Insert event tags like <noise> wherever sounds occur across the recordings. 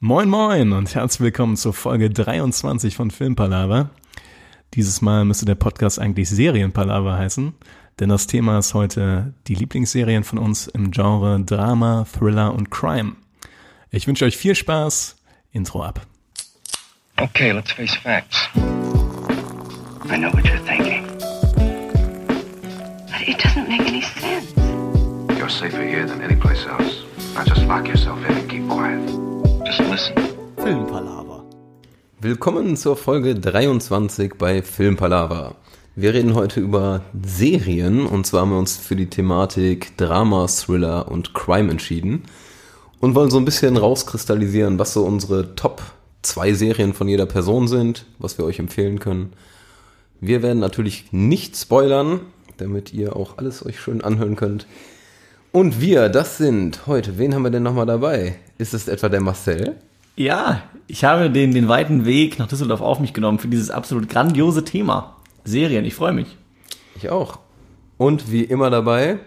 Moin Moin und herzlich willkommen zur Folge 23 von Filmpalava. Dieses Mal müsste der Podcast eigentlich Serienpalava heißen, denn das Thema ist heute die Lieblingsserien von uns im Genre Drama, Thriller und Crime. Ich wünsche euch viel Spaß. Intro ab. Okay, let's face facts. I know what you're thinking. But it doesn't make any sense. You're safer here than any place else. Now just lock yourself in and keep quiet. Just listen. Filmpalava. Willkommen zur Folge 23 bei Filmpalava. Wir reden heute über Serien und zwar haben wir uns für die Thematik Drama, Thriller und Crime entschieden und wollen so ein bisschen rauskristallisieren, was so unsere Top zwei Serien von jeder Person sind, was wir euch empfehlen können. Wir werden natürlich nicht spoilern, damit ihr auch alles euch schön anhören könnt. Und wir, das sind heute, wen haben wir denn nochmal dabei? Ist es etwa der Marcel? Ja, ich habe den, den weiten Weg nach Düsseldorf auf mich genommen für dieses absolut grandiose Thema. Serien, ich freue mich. Ich auch. Und wie immer dabei,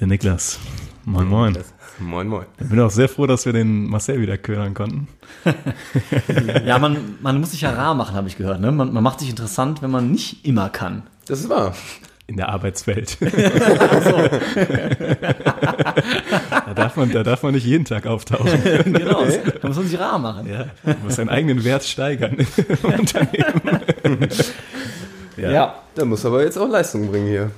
Der Niklas. Moin Moin. moin moin. Ich bin auch sehr froh, dass wir den Marcel wieder ködern konnten. <laughs> Ja, man, man muss sich ja rar machen, habe ich gehört. Ne? Man, man macht sich interessant, wenn man nicht immer kann. Das ist wahr. In der Arbeitswelt. <laughs> da, darf man, da darf man nicht jeden Tag auftauchen. <laughs> genau, <laughs> da muss man sich rar machen. Ja, man muss seinen eigenen Wert steigern im Unternehmen. Ja, Da muss aber jetzt auch Leistung bringen hier.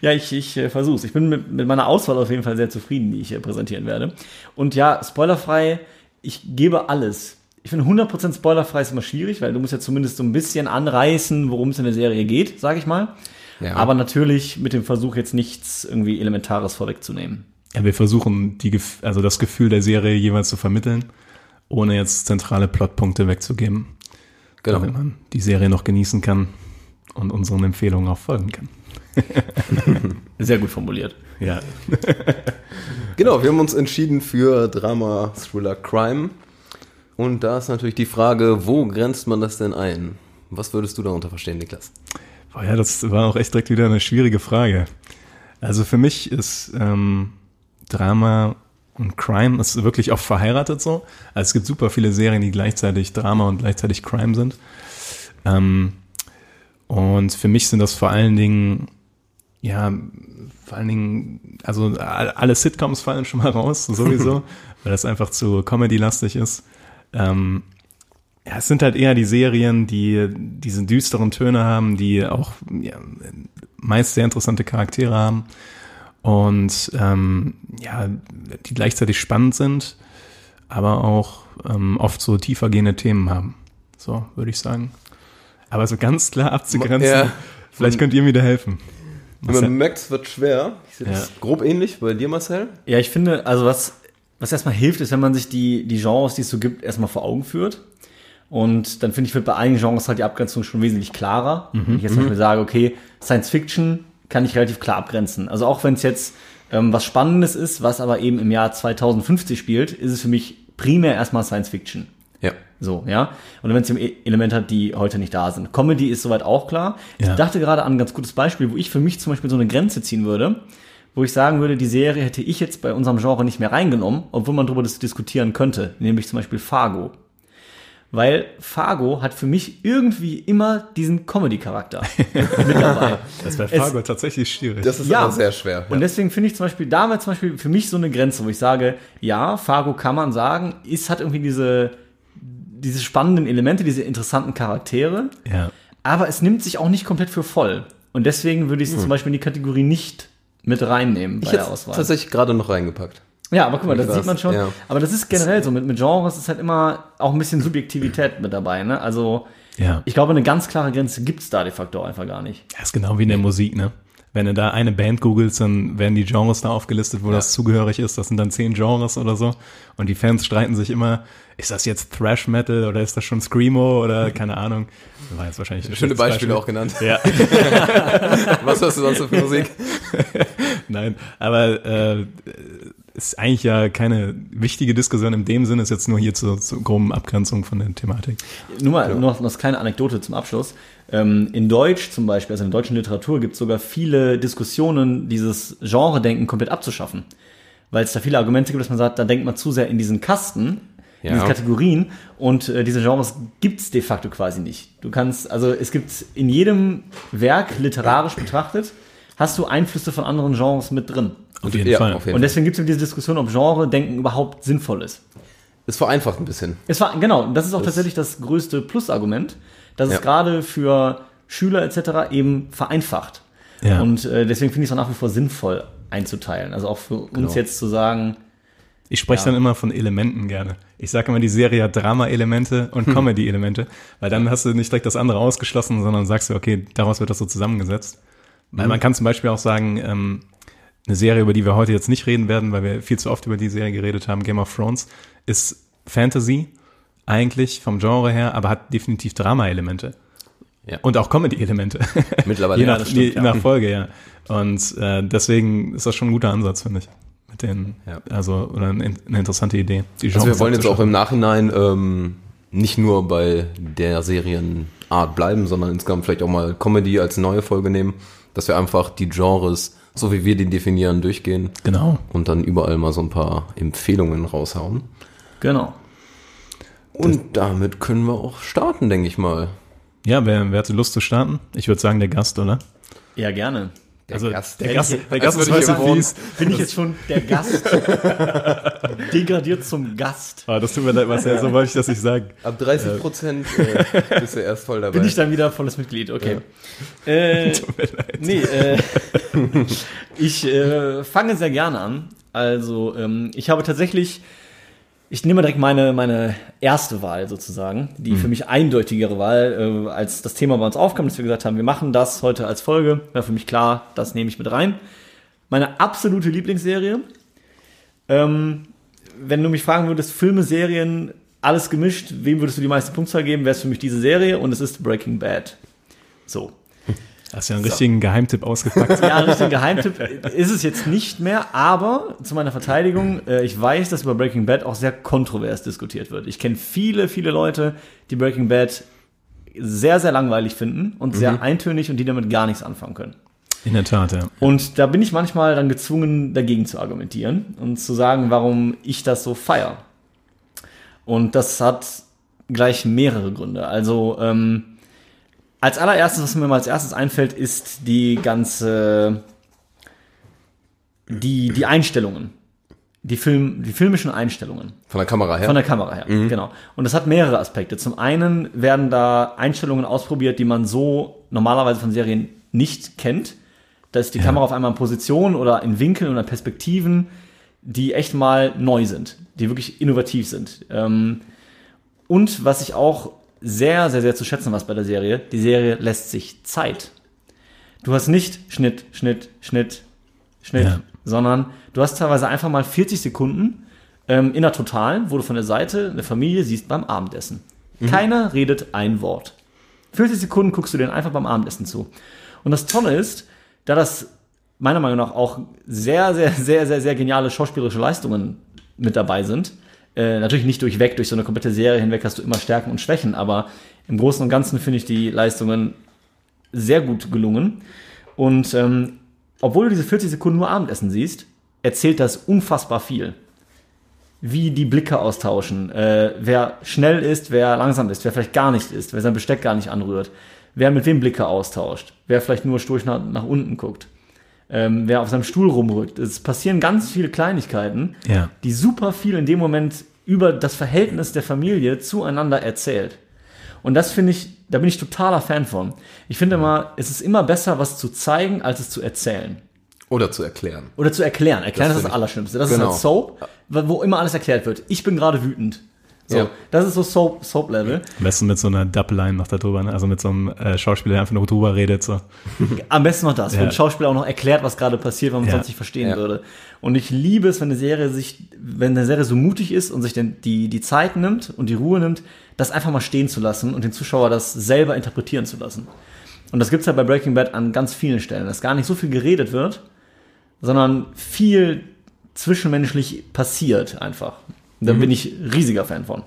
ja ich, ich äh, versuch's. Ich bin mit, mit meiner Auswahl auf jeden Fall sehr zufrieden, die ich äh, präsentieren werde. Und ja, spoilerfrei, ich gebe alles. Ich finde 100% spoilerfrei ist immer schwierig, weil du musst ja zumindest so ein bisschen anreißen, worum es in der Serie geht, sage ich mal. Ja. Aber natürlich mit dem Versuch jetzt nichts irgendwie Elementares vorwegzunehmen. Ja, wir versuchen, die, also das Gefühl der Serie jeweils zu vermitteln, ohne jetzt zentrale Plotpunkte wegzugeben, Genau. damit man die Serie noch genießen kann und unseren Empfehlungen auch folgen kann. <laughs> Sehr gut formuliert. Ja, <laughs> Genau, wir haben uns entschieden für Drama, Thriller, Crime. Und da ist natürlich die Frage, wo grenzt man das denn ein? Was würdest du darunter verstehen, Niklas? Boah, ja, das war auch echt direkt wieder eine schwierige Frage. Also für mich ist ähm, Drama und Crime ist wirklich oft verheiratet so. Also es gibt super viele Serien, die gleichzeitig Drama und gleichzeitig Crime sind. Ähm, und für mich sind das vor allen Dingen, ja, vor allen Dingen, also all- alle Sitcoms fallen schon mal raus, sowieso, <laughs> weil das einfach zu Comedy-lastig ist. Ähm, ja, es sind halt eher die Serien, die diese düsteren Töne haben, die auch ja, meist sehr interessante Charaktere haben und ähm, ja, die gleichzeitig spannend sind, aber auch ähm, oft so tiefergehende Themen haben. So, würde ich sagen. Aber so ganz klar abzugrenzen, Ja. vielleicht könnt ihr mir da helfen. Man merkt, es wird schwer. Ich sehe das Ja. grob ähnlich bei dir, Marcel. Ja, ich finde, also was, was erstmal hilft, ist, wenn man sich die, die Genres, die es so gibt, erstmal vor Augen führt. Und dann finde ich, wird bei einigen Genres halt die Abgrenzung schon wesentlich klarer. Wenn ich jetzt zum Beispiel sage, okay, Science Fiction kann ich relativ klar abgrenzen. Also auch wenn es jetzt ähm, was Spannendes ist, was aber eben im Jahr 2050 spielt, ist es für mich primär erstmal Science Fiction. Ja. So, ja. Und wenn es eben Elemente hat, die heute nicht da sind. Comedy ist soweit auch klar. Ja. Ich dachte gerade an ein ganz gutes Beispiel, wo ich für mich zum Beispiel so eine Grenze ziehen würde, wo ich sagen würde, die Serie hätte ich jetzt bei unserem Genre nicht mehr reingenommen, obwohl man darüber diskutieren könnte, nämlich zum Beispiel Fargo. Weil Fargo hat für mich irgendwie immer diesen Comedy-Charakter mit dabei. <laughs> Das wäre Es- Fargo tatsächlich schwierig. Das ist Ja. aber sehr schwer. Und deswegen finde ich zum Beispiel, da war zum Beispiel für mich so eine Grenze, wo ich sage, ja, Fargo kann man sagen, ist, hat irgendwie diese, diese spannenden Elemente, diese interessanten Charaktere, ja. aber es nimmt sich auch nicht komplett für voll. Und deswegen würde ich es zum Beispiel in die Kategorie nicht mit reinnehmen bei ich der Auswahl. tatsächlich gerade noch reingepackt. Ja, aber guck mal, das sieht man schon. ja. Aber das ist generell so. Mit, mit Genres ist halt immer auch ein bisschen Subjektivität mit dabei. Ne? Also Ja. ich glaube, eine ganz klare Grenze gibt es da de facto einfach gar nicht. Das ist genau wie in der Musik, ne? Wenn du da eine Band googelst, dann werden die Genres da aufgelistet, wo das zugehörig ist. Das sind dann zehn Genres oder so. Und die Fans streiten sich immer, ist das jetzt Thrash Metal oder ist das schon Screamo oder <laughs> keine Ahnung. Das war jetzt wahrscheinlich ein Schöne Beispiele Beispiel. auch genannt. Ja, <laughs> Was hast du sonst so für Musik? <laughs> nein, aber äh, ist eigentlich ja keine wichtige Diskussion in dem Sinne, ist jetzt nur hier zur, zur groben Abgrenzung von der Thematik. Nur mal nur noch eine kleine Anekdote zum Abschluss. Ähm, in Deutsch zum Beispiel, also in der deutschen Literatur, gibt es sogar viele Diskussionen, dieses Genre-Denken komplett abzuschaffen. Weil es da viele Argumente gibt, dass man sagt, da denkt man zu sehr in diesen Kasten. Ja. diese Kategorien und äh, diese Genres gibt's de facto quasi nicht. Du kannst, also es gibt in jedem Werk literarisch betrachtet, hast du Einflüsse von anderen Genres mit drin. Auf jeden ja, Fall. auf jeden Und deswegen gibt es diese Diskussion, ob Genre-Denken überhaupt sinnvoll ist. Es vereinfacht ein bisschen. Es war, genau, und das ist auch tatsächlich das größte Plusargument, dass Ja. es gerade für Schüler etc. eben vereinfacht. Ja. Und äh, deswegen finde ich es auch nach wie vor sinnvoll einzuteilen. Also auch für uns Genau. jetzt zu sagen, Ich spreche dann immer von Elementen gerne. Ich sage immer, die Serie hat Drama-Elemente und Comedy-Elemente, weil dann hast du nicht direkt das andere ausgeschlossen, sondern sagst du, okay, daraus wird das so zusammengesetzt. Weil man kann zum Beispiel auch sagen, ähm, eine Serie, über die wir heute jetzt nicht reden werden, weil wir viel zu oft über die Serie geredet haben, Game of Thrones, ist Fantasy eigentlich vom Genre her, aber hat definitiv Drama-Elemente. Ja. Und auch Comedy-Elemente. <laughs> Mittlerweile, je ja, nach, das stimmt, je ja. nach Folge, ja. Und äh, deswegen ist das schon ein guter Ansatz, finde ich. Mit den, Ja. also, oder eine, eine interessante Idee. Die Also wir wollen jetzt auch im Nachhinein ähm, nicht nur bei der Serienart bleiben, sondern insgesamt vielleicht auch mal Comedy als neue Folge nehmen, dass wir einfach die Genres, so wie wir die definieren, durchgehen Genau. und dann überall mal so ein paar Empfehlungen raushauen. genau. Und damit können wir auch starten, denke ich mal. Ja, wer, wer hatte Lust zu starten? Ich würde sagen, der Gast, oder? Ja, gerne. Also, Gast. der Gast, der Gast ist heute fies. Bin ich jetzt schon der Gast? <laughs> Degradiert zum Gast. Ah, das tut mir leid, Marcel, so wollte ich das nicht sagen. Ab 30 Prozent äh, bist du erst voll dabei. Bin ich dann wieder volles Mitglied, okay. Äh, <laughs> nee, äh, <laughs> ich äh, fange sehr gerne an. Also, ähm, ich habe tatsächlich, ich nehme direkt meine, meine erste Wahl sozusagen, die für mich eindeutigere Wahl, äh, als das Thema bei uns aufkam, dass wir gesagt haben, wir machen das heute als Folge, war für mich klar, das nehme ich mit rein. Meine absolute Lieblingsserie. Ähm, wenn du mich fragen würdest, Filme, Serien, alles gemischt, wem würdest du die meiste Punktzahl geben, wäre es für mich diese Serie und es ist Breaking Bad. So. Hast ja einen richtigen Geheimtipp ausgepackt. <laughs> Ja, richtig Geheimtipp ist es jetzt nicht mehr, aber zu meiner Verteidigung, äh, ich weiß, dass über Breaking Bad auch sehr kontrovers diskutiert wird. Ich kenne viele, viele Leute, die Breaking Bad sehr, sehr langweilig finden und sehr eintönig und die damit gar nichts anfangen können. In der Tat, ja. Und da bin ich manchmal dann gezwungen, dagegen zu argumentieren und zu sagen, warum ich das so feier. Und das hat gleich mehrere Gründe. Also ähm, als allererstes, was mir mal als erstes einfällt, ist die ganze die die Einstellungen, die Film die filmischen Einstellungen. Von der Kamera her. Von der Kamera her, genau. Und das hat mehrere Aspekte. Zum einen werden da Einstellungen ausprobiert, die man so normalerweise von Serien nicht kennt. Da ist die Kamera auf einmal in Position oder in Winkeln oder Perspektiven, die echt mal neu sind, die wirklich innovativ sind. Ähm, und was ich auch sehr, sehr, sehr zu schätzen was bei der Serie, die Serie lässt sich Zeit. Du hast nicht Schnitt, Schnitt, Schnitt, Schnitt, Ja. sondern du hast teilweise einfach mal 40 Sekunden ähm, in der Totalen, wo du von der Seite eine Familie siehst beim Abendessen. Keiner redet ein Wort. 40 Sekunden guckst du denen einfach beim Abendessen zu. Und das Tolle ist, da das meiner Meinung nach auch sehr, sehr, sehr, sehr, sehr geniale schauspielerische Leistungen mit dabei sind. Äh, natürlich nicht durchweg, durch so eine komplette Serie hinweg hast du immer Stärken und Schwächen, aber im Großen und Ganzen finde ich die Leistungen sehr gut gelungen. Und ähm, obwohl du diese 40 Sekunden nur Abendessen siehst, erzählt das unfassbar viel. Wie die Blicke austauschen, äh, wer schnell ist, wer langsam ist, wer vielleicht gar nicht ist, wer sein Besteck gar nicht anrührt, wer mit wem Blicke austauscht, wer vielleicht nur stur nach, nach unten guckt, ähm, wer auf seinem Stuhl rumrückt. Es passieren ganz viele Kleinigkeiten, Ja. die super viel in dem Moment über das Verhältnis der Familie zueinander erzählt. Und das finde ich, da bin ich totaler Fan von. Ich finde immer, es ist immer besser, was zu zeigen, als es zu erzählen. Oder zu erklären. Oder zu erklären. Erklären Das ist das Allerschlimmste. Das Genau. ist halt Soap, wo immer alles erklärt wird. Ich bin gerade wütend. So, Ja. das ist so Soap, Soap-Level. Am besten mit so einer Dubline noch da drüber, ne? also mit so einem äh, Schauspieler, der einfach nur drüber redet. So. <laughs> Am besten noch das, Ja. ein Schauspieler auch noch erklärt, was gerade passiert, weil man Ja. sonst nicht verstehen Ja. würde. Und ich liebe es, wenn eine Serie sich, wenn eine Serie so mutig ist und sich denn die, die Zeit nimmt und die Ruhe nimmt, das einfach mal stehen zu lassen und den Zuschauer das selber interpretieren zu lassen. Und das gibt's ja bei Breaking Bad an ganz vielen Stellen, dass gar nicht so viel geredet wird, sondern viel zwischenmenschlich passiert einfach. Da Mhm. bin ich riesiger Fan von.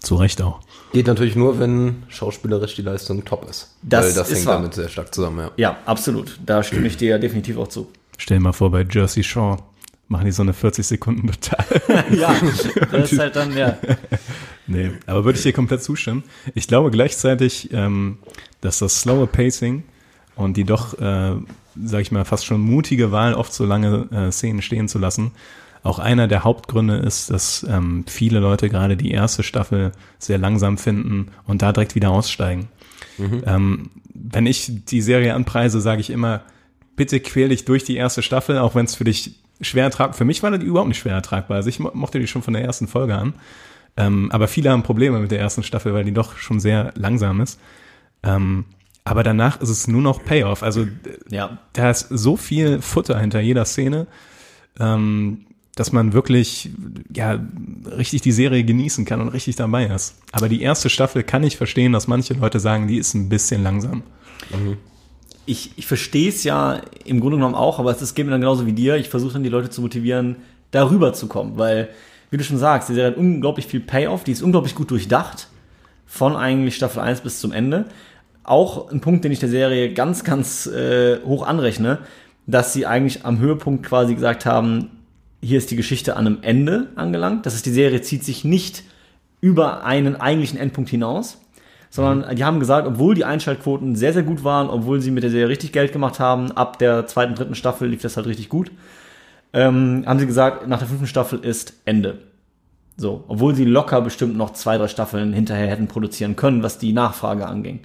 Zu Recht auch. Geht natürlich nur, wenn schauspielerisch die Leistung top ist. Das Weil das ist hängt wahr. damit sehr stark zusammen, ja. Ja, absolut. Da stimme ich dir definitiv auch zu. Stell dir mal vor, bei Jersey Shore machen die so eine 40 Sekunden total. <laughs> ja, das <laughs> ist halt dann, ja. <laughs> Nee, aber würde ich dir komplett zustimmen. Ich glaube gleichzeitig, ähm, dass das slowe Pacing und die doch, äh, sag ich mal, fast schon mutige Wahl, oft so lange äh, Szenen stehen zu lassen, auch einer der Hauptgründe ist, dass ähm, viele Leute gerade die erste Staffel sehr langsam finden und da direkt wieder aussteigen. Ähm, wenn ich die Serie anpreise, sage ich immer, bitte quäl dich durch die erste Staffel, auch wenn es für dich schwer ertragbar, für mich war die überhaupt nicht schwer ertragbar. Also ich mo mochte die schon von der ersten Folge an. Ähm, aber viele haben Probleme mit der ersten Staffel, weil die doch schon sehr langsam ist. Ähm, aber danach ist es nur noch Payoff. Also Ja. da ist so viel Futter hinter jeder Szene, ähm, dass man wirklich ja richtig die Serie genießen kann und richtig dabei ist. Aber die erste Staffel kann ich verstehen, dass manche Leute sagen, die ist ein bisschen langsam. ich, ich verstehe es ja im Grunde genommen auch, aber es ist- geht mir dann genauso wie dir. Ich versuche dann die Leute zu motivieren, darüber zu kommen, weil, wie du schon sagst, die Serie hat unglaublich viel Payoff, die ist unglaublich gut durchdacht, von eigentlich Staffel 1 bis zum Ende. Auch ein Punkt, den ich der Serie ganz, ganz äh, hoch anrechne, dass sie eigentlich am Höhepunkt quasi gesagt haben, hier ist die Geschichte an einem Ende angelangt. Das ist, die Serie zieht sich nicht über einen eigentlichen Endpunkt hinaus, sondern die haben gesagt, obwohl die Einschaltquoten sehr, sehr gut waren, obwohl sie mit der Serie richtig Geld gemacht haben, ab der zweiten, dritten Staffel lief das halt richtig gut, ähm, haben sie gesagt, nach der fünften Staffel ist Ende. So, obwohl sie locker bestimmt noch zwei, drei Staffeln hinterher hätten produzieren können, was die Nachfrage anging.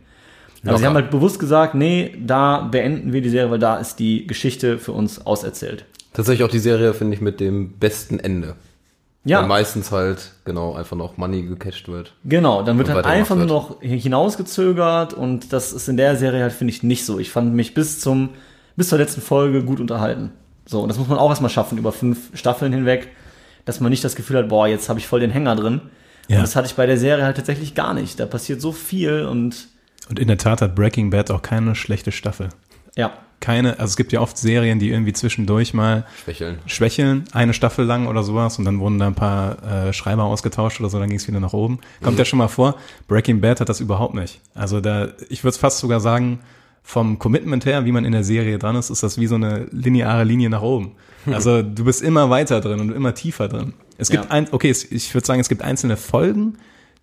Aber sie Locker. haben halt bewusst gesagt, nee, da beenden wir die Serie, weil da ist die Geschichte für uns auserzählt. Tatsächlich auch die Serie, finde ich, mit dem besten Ende. Ja, Weil meistens halt, genau, einfach noch Money gecatcht wird. Genau, dann wird halt einfach nur noch hinausgezögert und das ist in der Serie halt, finde ich, nicht so. Ich fand mich bis zum, bis zur letzten Folge gut unterhalten. So, und das muss man auch erstmal schaffen, über fünf Staffeln hinweg, dass man nicht das Gefühl hat, boah, jetzt habe ich voll den Hänger drin. Ja. Und das hatte ich bei der Serie halt tatsächlich gar nicht. Da passiert so viel und Und in der Tat hat Breaking Bad auch keine schlechte Staffel. ja, Keine, also es gibt ja oft Serien, die irgendwie zwischendurch mal Schwächeln. schwächeln, eine Staffel lang oder sowas und dann wurden da ein paar äh, Schreiber ausgetauscht oder so, dann ging es wieder nach oben. Kommt ja schon mal vor, Breaking Bad hat das überhaupt nicht. Also da, ich würde es fast sogar sagen, vom Commitment her, wie man in der Serie dran ist, ist das wie so eine lineare Linie nach oben. <laughs> Also du bist immer weiter drin und immer tiefer drin. Es gibt Ja. ein, okay, ich würde sagen, es gibt einzelne Folgen,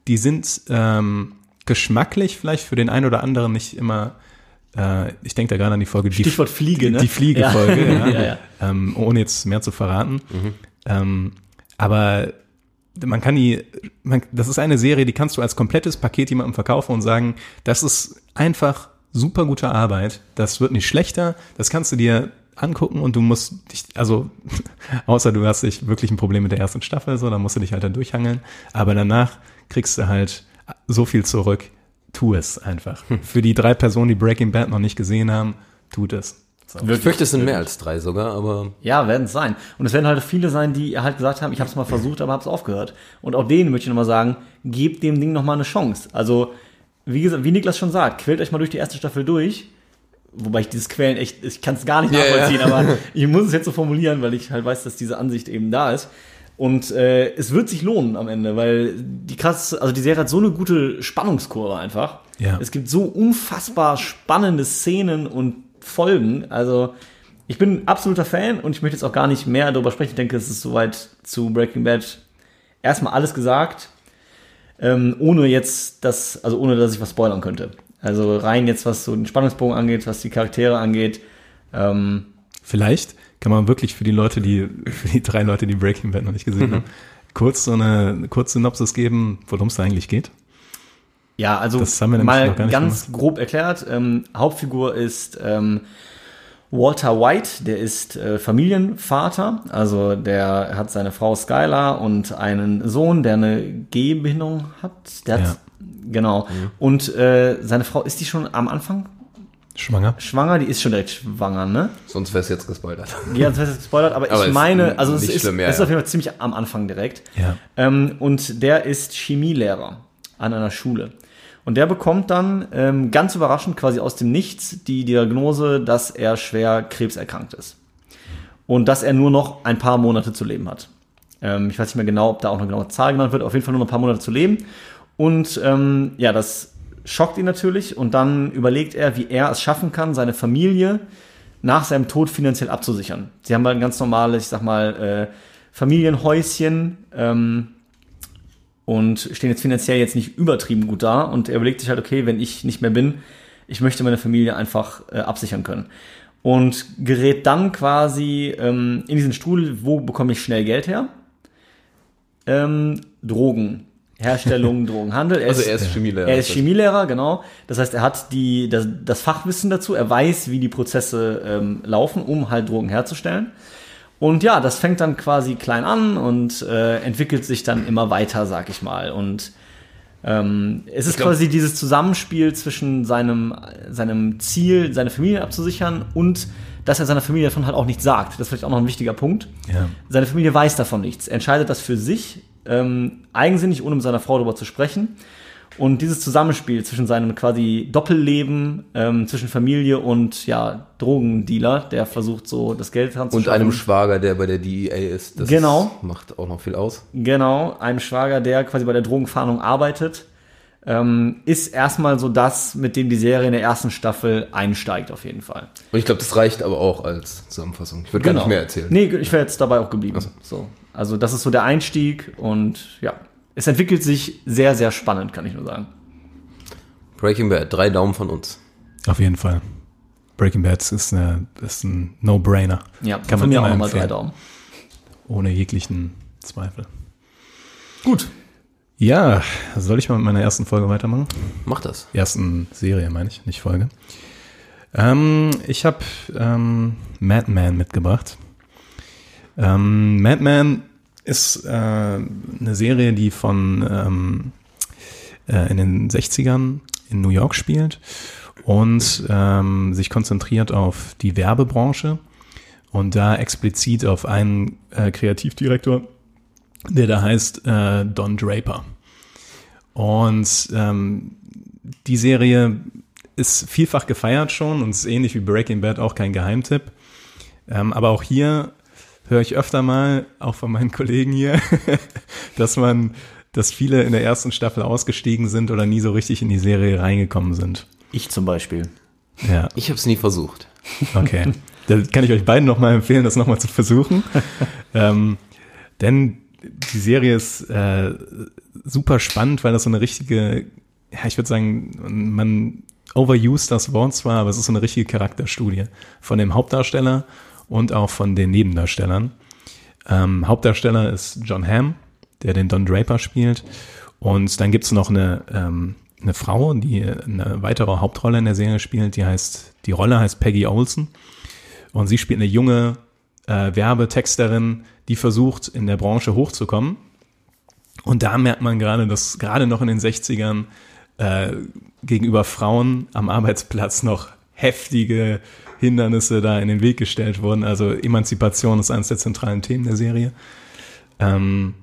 die sind ähm, geschmacklich vielleicht für den einen oder anderen nicht immer äh, ich denke da gerade an die Folge die- Stichwort Fliege, die, ne? Die Fliegefolge, Ja. <laughs> ja. Ja. Ähm, ohne jetzt mehr zu verraten. Ähm, aber man kann die, man, das ist eine Serie, die kannst du als komplettes Paket jemandem verkaufen und sagen, das ist einfach super gute Arbeit. Das wird nicht schlechter. Das kannst du dir angucken und du musst dich, also <laughs> außer du hast dich wirklich ein Problem mit der ersten Staffel, so, dann musst du dich halt dann durchhangeln. Aber danach kriegst du halt so viel zurück. Tu es einfach. Für die drei Personen, die Breaking Bad noch nicht gesehen haben, tut es. So. Ich fürchte, es sind mehr als drei sogar, aber Ja, werden es sein. Und es werden halt viele sein, die halt gesagt haben, ich habe es mal versucht, aber habe es aufgehört. Und auch denen möchte ich nochmal sagen, gebt dem Ding nochmal eine Chance. Also, wie gesagt, wie Niklas schon sagt, quält euch mal durch die erste Staffel durch. Wobei ich dieses Quälen echt, ich kann es gar nicht Ja, ja. nachvollziehen, aber <laughs> ich muss es jetzt so formulieren, weil ich halt weiß, dass diese Ansicht eben da ist. Und äh, es wird sich lohnen am Ende, weil die krass, also die Serie hat so eine gute Spannungskurve einfach. Ja. Es gibt so unfassbar spannende Szenen und Folgen. Also ich bin absoluter Fan und ich möchte jetzt auch gar nicht mehr darüber sprechen. Ich denke, es ist soweit zu Breaking Bad erstmal alles gesagt, ähm, ohne jetzt das, also ohne dass ich was spoilern könnte. Also rein jetzt, was so den Spannungsbogen angeht, was die Charaktere angeht. Ähm, Vielleicht kann man wirklich für die Leute, die, für die drei Leute, die Breaking Bad noch nicht gesehen haben, kurz so eine, eine kurze Synopsis geben, worum es da eigentlich geht. Ja, also Das haben wir mal ganz grob erklärt. Ähm, Hauptfigur ist ähm, Walter White, der ist äh, Familienvater, also der hat seine Frau Skylar und einen Sohn, der eine Gehbehinderung hat. Der Ja. hat genau. Und äh, seine Frau ist die schon am Anfang Schwanger. schwanger? Die ist schon direkt schwanger, ne? sonst wäre es jetzt gespoilert. Ja, das heißt gespoilert, aber, <laughs> Aber ich meine, also es ist, schlimm, ja, es ist ja. auf jeden Fall ziemlich am Anfang direkt. Ja. Ähm, und der ist Chemielehrer an einer Schule. Und der bekommt dann ähm, ganz überraschend quasi aus dem Nichts die Diagnose, dass er schwer krebserkrankt ist. Und dass er nur noch ein paar Monate zu leben hat. Ähm, ich weiß nicht mehr genau, ob da auch eine genaue Zahl genannt wird, auf jeden Fall nur noch ein paar Monate zu leben. Und ähm, ja, das schockt ihn natürlich und dann überlegt er, wie er es schaffen kann, seine Familie nach seinem Tod finanziell abzusichern. Sie haben halt ein ganz normales, ich sag mal, äh, Familienhäuschen ähm, und stehen jetzt finanziell jetzt nicht übertrieben gut da. Und er überlegt sich halt, okay, wenn ich nicht mehr bin, ich möchte meine Familie einfach äh, absichern können. Und gerät dann quasi ähm, in diesen Strudel, wo bekomme ich schnell Geld her? Ähm, Drogen. Herstellung, <laughs> Drogenhandel. Also er ist Chemielehrer. Er ist Chemielehrer, genau. Das heißt, er hat die, das, das Fachwissen dazu. Er weiß, wie die Prozesse ähm, laufen, um halt Drogen herzustellen. Und ja, das fängt dann quasi klein an und äh, entwickelt sich dann immer weiter, sag ich mal. Und ähm, es ist glaub- quasi dieses Zusammenspiel zwischen seinem, seinem Ziel, seine Familie abzusichern und dass er seiner Familie davon halt auch nichts sagt. Das ist vielleicht auch noch ein wichtiger Punkt. Ja. Seine Familie weiß davon nichts. Er entscheidet das für sich, ähm, eigensinnig, ohne mit seiner Frau darüber zu sprechen. Und dieses Zusammenspiel zwischen seinem quasi Doppelleben, ähm, zwischen Familie und ja, Drogendealer, der versucht so das Geld Und ranzuschaffen. einem Schwager, der bei der DEA ist. Das Genau. macht auch noch viel aus. Genau, einem Schwager, der quasi bei der Drogenfahndung arbeitet, ähm, ist erstmal so das, mit dem die Serie in der ersten Staffel einsteigt, auf jeden Fall. Und ich glaube, das reicht aber auch als Zusammenfassung. Ich würde gar nicht mehr erzählen. Nee, ich wäre jetzt dabei auch geblieben. So. Also, das ist so der Einstieg und ja, es entwickelt sich sehr, sehr spannend, kann ich nur sagen. Breaking Bad, drei Daumen von uns. Auf jeden Fall. Breaking Bad ist, eine, ist ein No-Brainer. Ja, Kann von man mir auch immer nochmal drei. Daumen. Ohne jeglichen Zweifel. Gut. Ja, soll ich mal mit meiner ersten Folge weitermachen? Mach das. Ersten Serie, meine ich, nicht Folge. Ähm, ich habe ähm, Madman mitgebracht. Ähm, Madman ist äh, eine Serie, die von ähm, äh, in den 60ern in New York spielt und ähm, sich konzentriert auf die Werbebranche und da explizit auf einen äh, Kreativdirektor, der da heißt äh, Don Draper. Und ähm, die Serie ist vielfach gefeiert schon und ist ähnlich wie Breaking Bad auch kein Geheimtipp. Ähm, aber auch hier höre ich öfter mal, auch von meinen Kollegen hier, <laughs> dass man, dass viele in der ersten Staffel ausgestiegen sind oder nie so richtig in die Serie reingekommen sind. Ich zum Beispiel. Ja, Ich habe es nie versucht. okay. Da kann ich euch beiden nochmal empfehlen, das nochmal zu versuchen. <laughs> ähm, denn die Serie ist äh, super spannend, weil das so eine richtige, ja, ich würde sagen, man overused das Wort zwar, aber es ist so eine richtige Charakterstudie von dem Hauptdarsteller und auch von den Nebendarstellern. Ähm, Hauptdarsteller ist John Hamm, der den Don Draper spielt. Und dann gibt's noch eine, ähm, eine Frau, die eine weitere Hauptrolle in der Serie spielt, die heißt, die Rolle heißt Peggy Olson. Und sie spielt eine junge äh, Werbetexterin, die versucht, in der Branche hochzukommen. Und da merkt man gerade, dass gerade noch in den 60ern äh, gegenüber Frauen am Arbeitsplatz noch heftige Hindernisse da in den Weg gestellt wurden. Also Emanzipation ist eines der zentralen Themen der Serie. Ähm,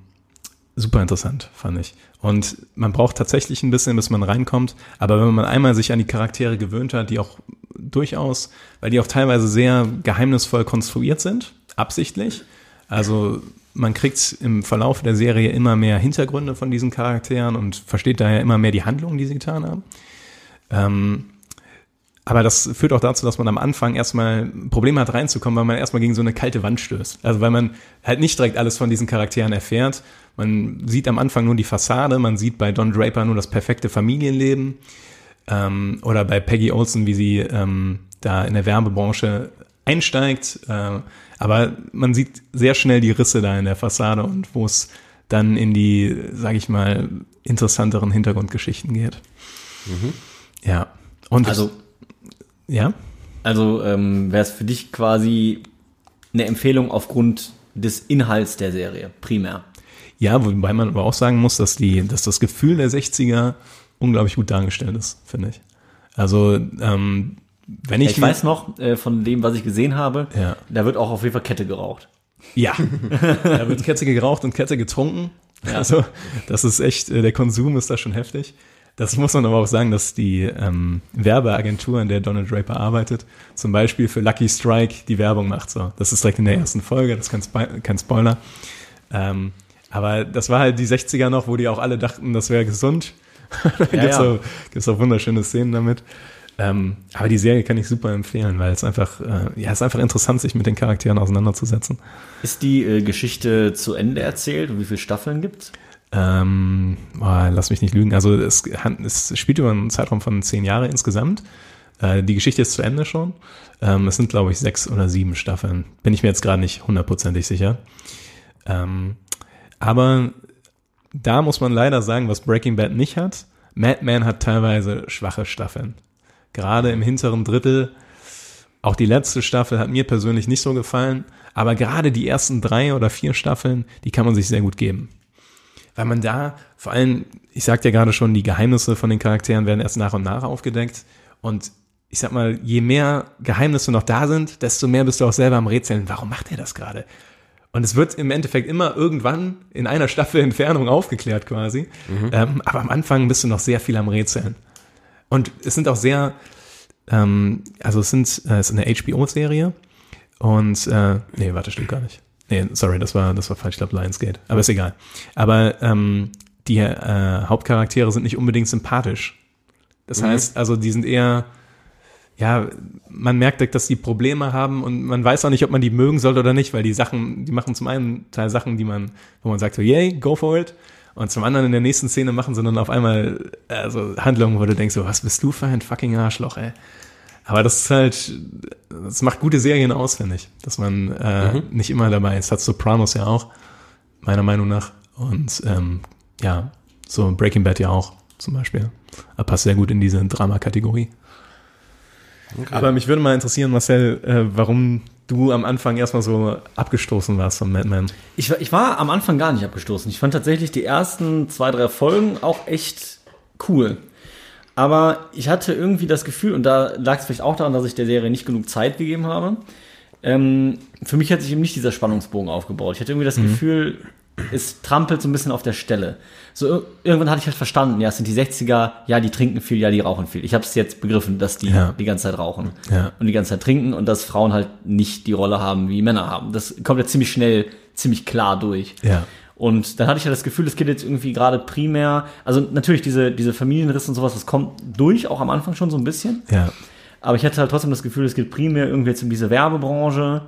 super interessant, fand ich. Und man braucht tatsächlich ein bisschen, bis man reinkommt. Aber wenn man einmal sich an die Charaktere gewöhnt hat, die auch durchaus, weil die auch teilweise sehr geheimnisvoll konstruiert sind, absichtlich. Also man kriegt im Verlauf der Serie immer mehr Hintergründe von diesen Charakteren und versteht daher immer mehr die Handlungen, die sie getan haben. Ähm, aber das führt auch dazu, dass man am Anfang erstmal Probleme hat reinzukommen, weil man erstmal gegen so eine kalte Wand stößt. Also weil man halt nicht direkt alles von diesen Charakteren erfährt. Man sieht am Anfang nur die Fassade, man sieht bei Don Draper nur das perfekte Familienleben. Ähm, oder bei Peggy Olson, wie sie ähm, da in der Werbebranche einsteigt. Äh, aber man sieht sehr schnell die Risse da in der Fassade und wo es dann in die, sag ich mal, interessanteren Hintergrundgeschichten geht. Ja. Und Also, ja. also ähm, wäre es für dich quasi eine Empfehlung aufgrund des Inhalts der Serie, primär. Ja, wobei man aber auch sagen muss, dass die, dass das Gefühl der 60er unglaublich gut dargestellt ist, finde ich. Also, ähm, wenn ich, Ich, weiß noch, äh, von dem, was ich gesehen habe, Ja. da wird auch auf jeden Fall Kette geraucht. Ja, da wird Kette geraucht und Kette getrunken. Also, das ist echt, äh, der Konsum ist da schon heftig. Das muss man aber auch sagen, dass die ähm, Werbeagentur, in der Donald Draper arbeitet, zum Beispiel für Lucky Strike die Werbung macht. So, das ist direkt in der ersten Folge, das ist kein, Spo- kein Spoiler. Ähm, aber das war halt die 60er noch, wo die auch alle dachten, das wäre gesund. <laughs> da gibt's, ja. Auch, gibt's auch wunderschöne Szenen damit. Ähm, aber die Serie kann ich super empfehlen, weil es einfach, äh, ja, es ist einfach interessant, sich mit den Charakteren auseinanderzusetzen. Ist die äh, Geschichte zu Ende erzählt und wie viele Staffeln gibt's? Ähm, boah, lass mich nicht lügen. Also es, es spielt über einen Zeitraum von zehn Jahre insgesamt. Äh, die Geschichte ist zu Ende schon. Ähm, es sind, glaube ich, sechs oder sieben Staffeln. Bin ich mir jetzt gerade nicht hundertprozentig sicher. Ähm, aber da muss man leider sagen, was Breaking Bad nicht hat. Madman hat teilweise schwache Staffeln. Gerade im hinteren Drittel. Auch die letzte Staffel hat mir persönlich nicht so gefallen. Aber gerade die ersten drei oder vier Staffeln, die kann man sich sehr gut geben. Weil man da, vor allem, ich sagte ja gerade schon, die Geheimnisse von den Charakteren werden erst nach und nach aufgedeckt. Und ich sag mal, je mehr Geheimnisse noch da sind, desto mehr bist du auch selber am Rätseln. Warum macht er das gerade? Und es wird im Endeffekt immer irgendwann in einer Staffel Entfernung aufgeklärt quasi. Mhm. Ähm, aber am Anfang bist du noch sehr viel am Rätseln. Und es sind auch sehr, ähm, also es sind, äh, es ist eine HBO-Serie. Und, äh, nee, warte, stimmt gar nicht. Nee, sorry, das war, das war falsch, ich glaube Lionsgate. Aber ist egal. Aber ähm, die äh, Hauptcharaktere sind nicht unbedingt sympathisch. Das mhm. heißt, also die sind eher, ja, man merkt, dass die Probleme haben und man weiß auch nicht, ob man die mögen soll oder nicht, weil die Sachen, die machen zum einen Teil Sachen, die man, wo man sagt so, yay, go for it. Und zum anderen in der nächsten Szene machen sie dann auf einmal also Handlungen, wo du denkst so, was bist du für ein fucking Arschloch, ey. Aber das ist halt, das macht gute Serien aus, finde ich, dass man äh, mhm. nicht immer dabei ist. Hat Sopranos ja auch, meiner Meinung nach. Und ähm, ja, so Breaking Bad ja auch zum Beispiel. Er passt sehr gut in diese Drama-Kategorie. Okay. Aber mich würde mal interessieren, Marcel, äh, warum du am Anfang erstmal so abgestoßen warst von Mad Men. Ich, ich war am Anfang gar nicht abgestoßen. Ich fand tatsächlich die ersten zwei, drei Folgen auch echt cool. Aber ich hatte irgendwie das Gefühl, und da lag es vielleicht auch daran, dass ich der Serie nicht genug Zeit gegeben habe. Ähm, für mich hat sich eben nicht dieser Spannungsbogen aufgebaut. Ich hatte irgendwie das mhm. Gefühl, es trampelt so ein bisschen auf der Stelle. So irgendwann hatte ich halt verstanden, ja, es sind die 60er, ja, die trinken viel, ja, die rauchen viel. Ich habe es jetzt begriffen, dass die ja. die ganze Zeit rauchen ja. und die ganze Zeit trinken und dass Frauen halt nicht die Rolle haben, wie Männer haben. Das kommt ja ziemlich schnell, ziemlich klar durch. Ja. Und dann hatte ich ja das Gefühl, es geht jetzt irgendwie gerade primär, also natürlich diese, diese Familienrisse und sowas, das kommt durch, auch am Anfang schon so ein bisschen. Ja. Aber ich hatte halt trotzdem das Gefühl, es geht primär irgendwie jetzt um diese Werbebranche,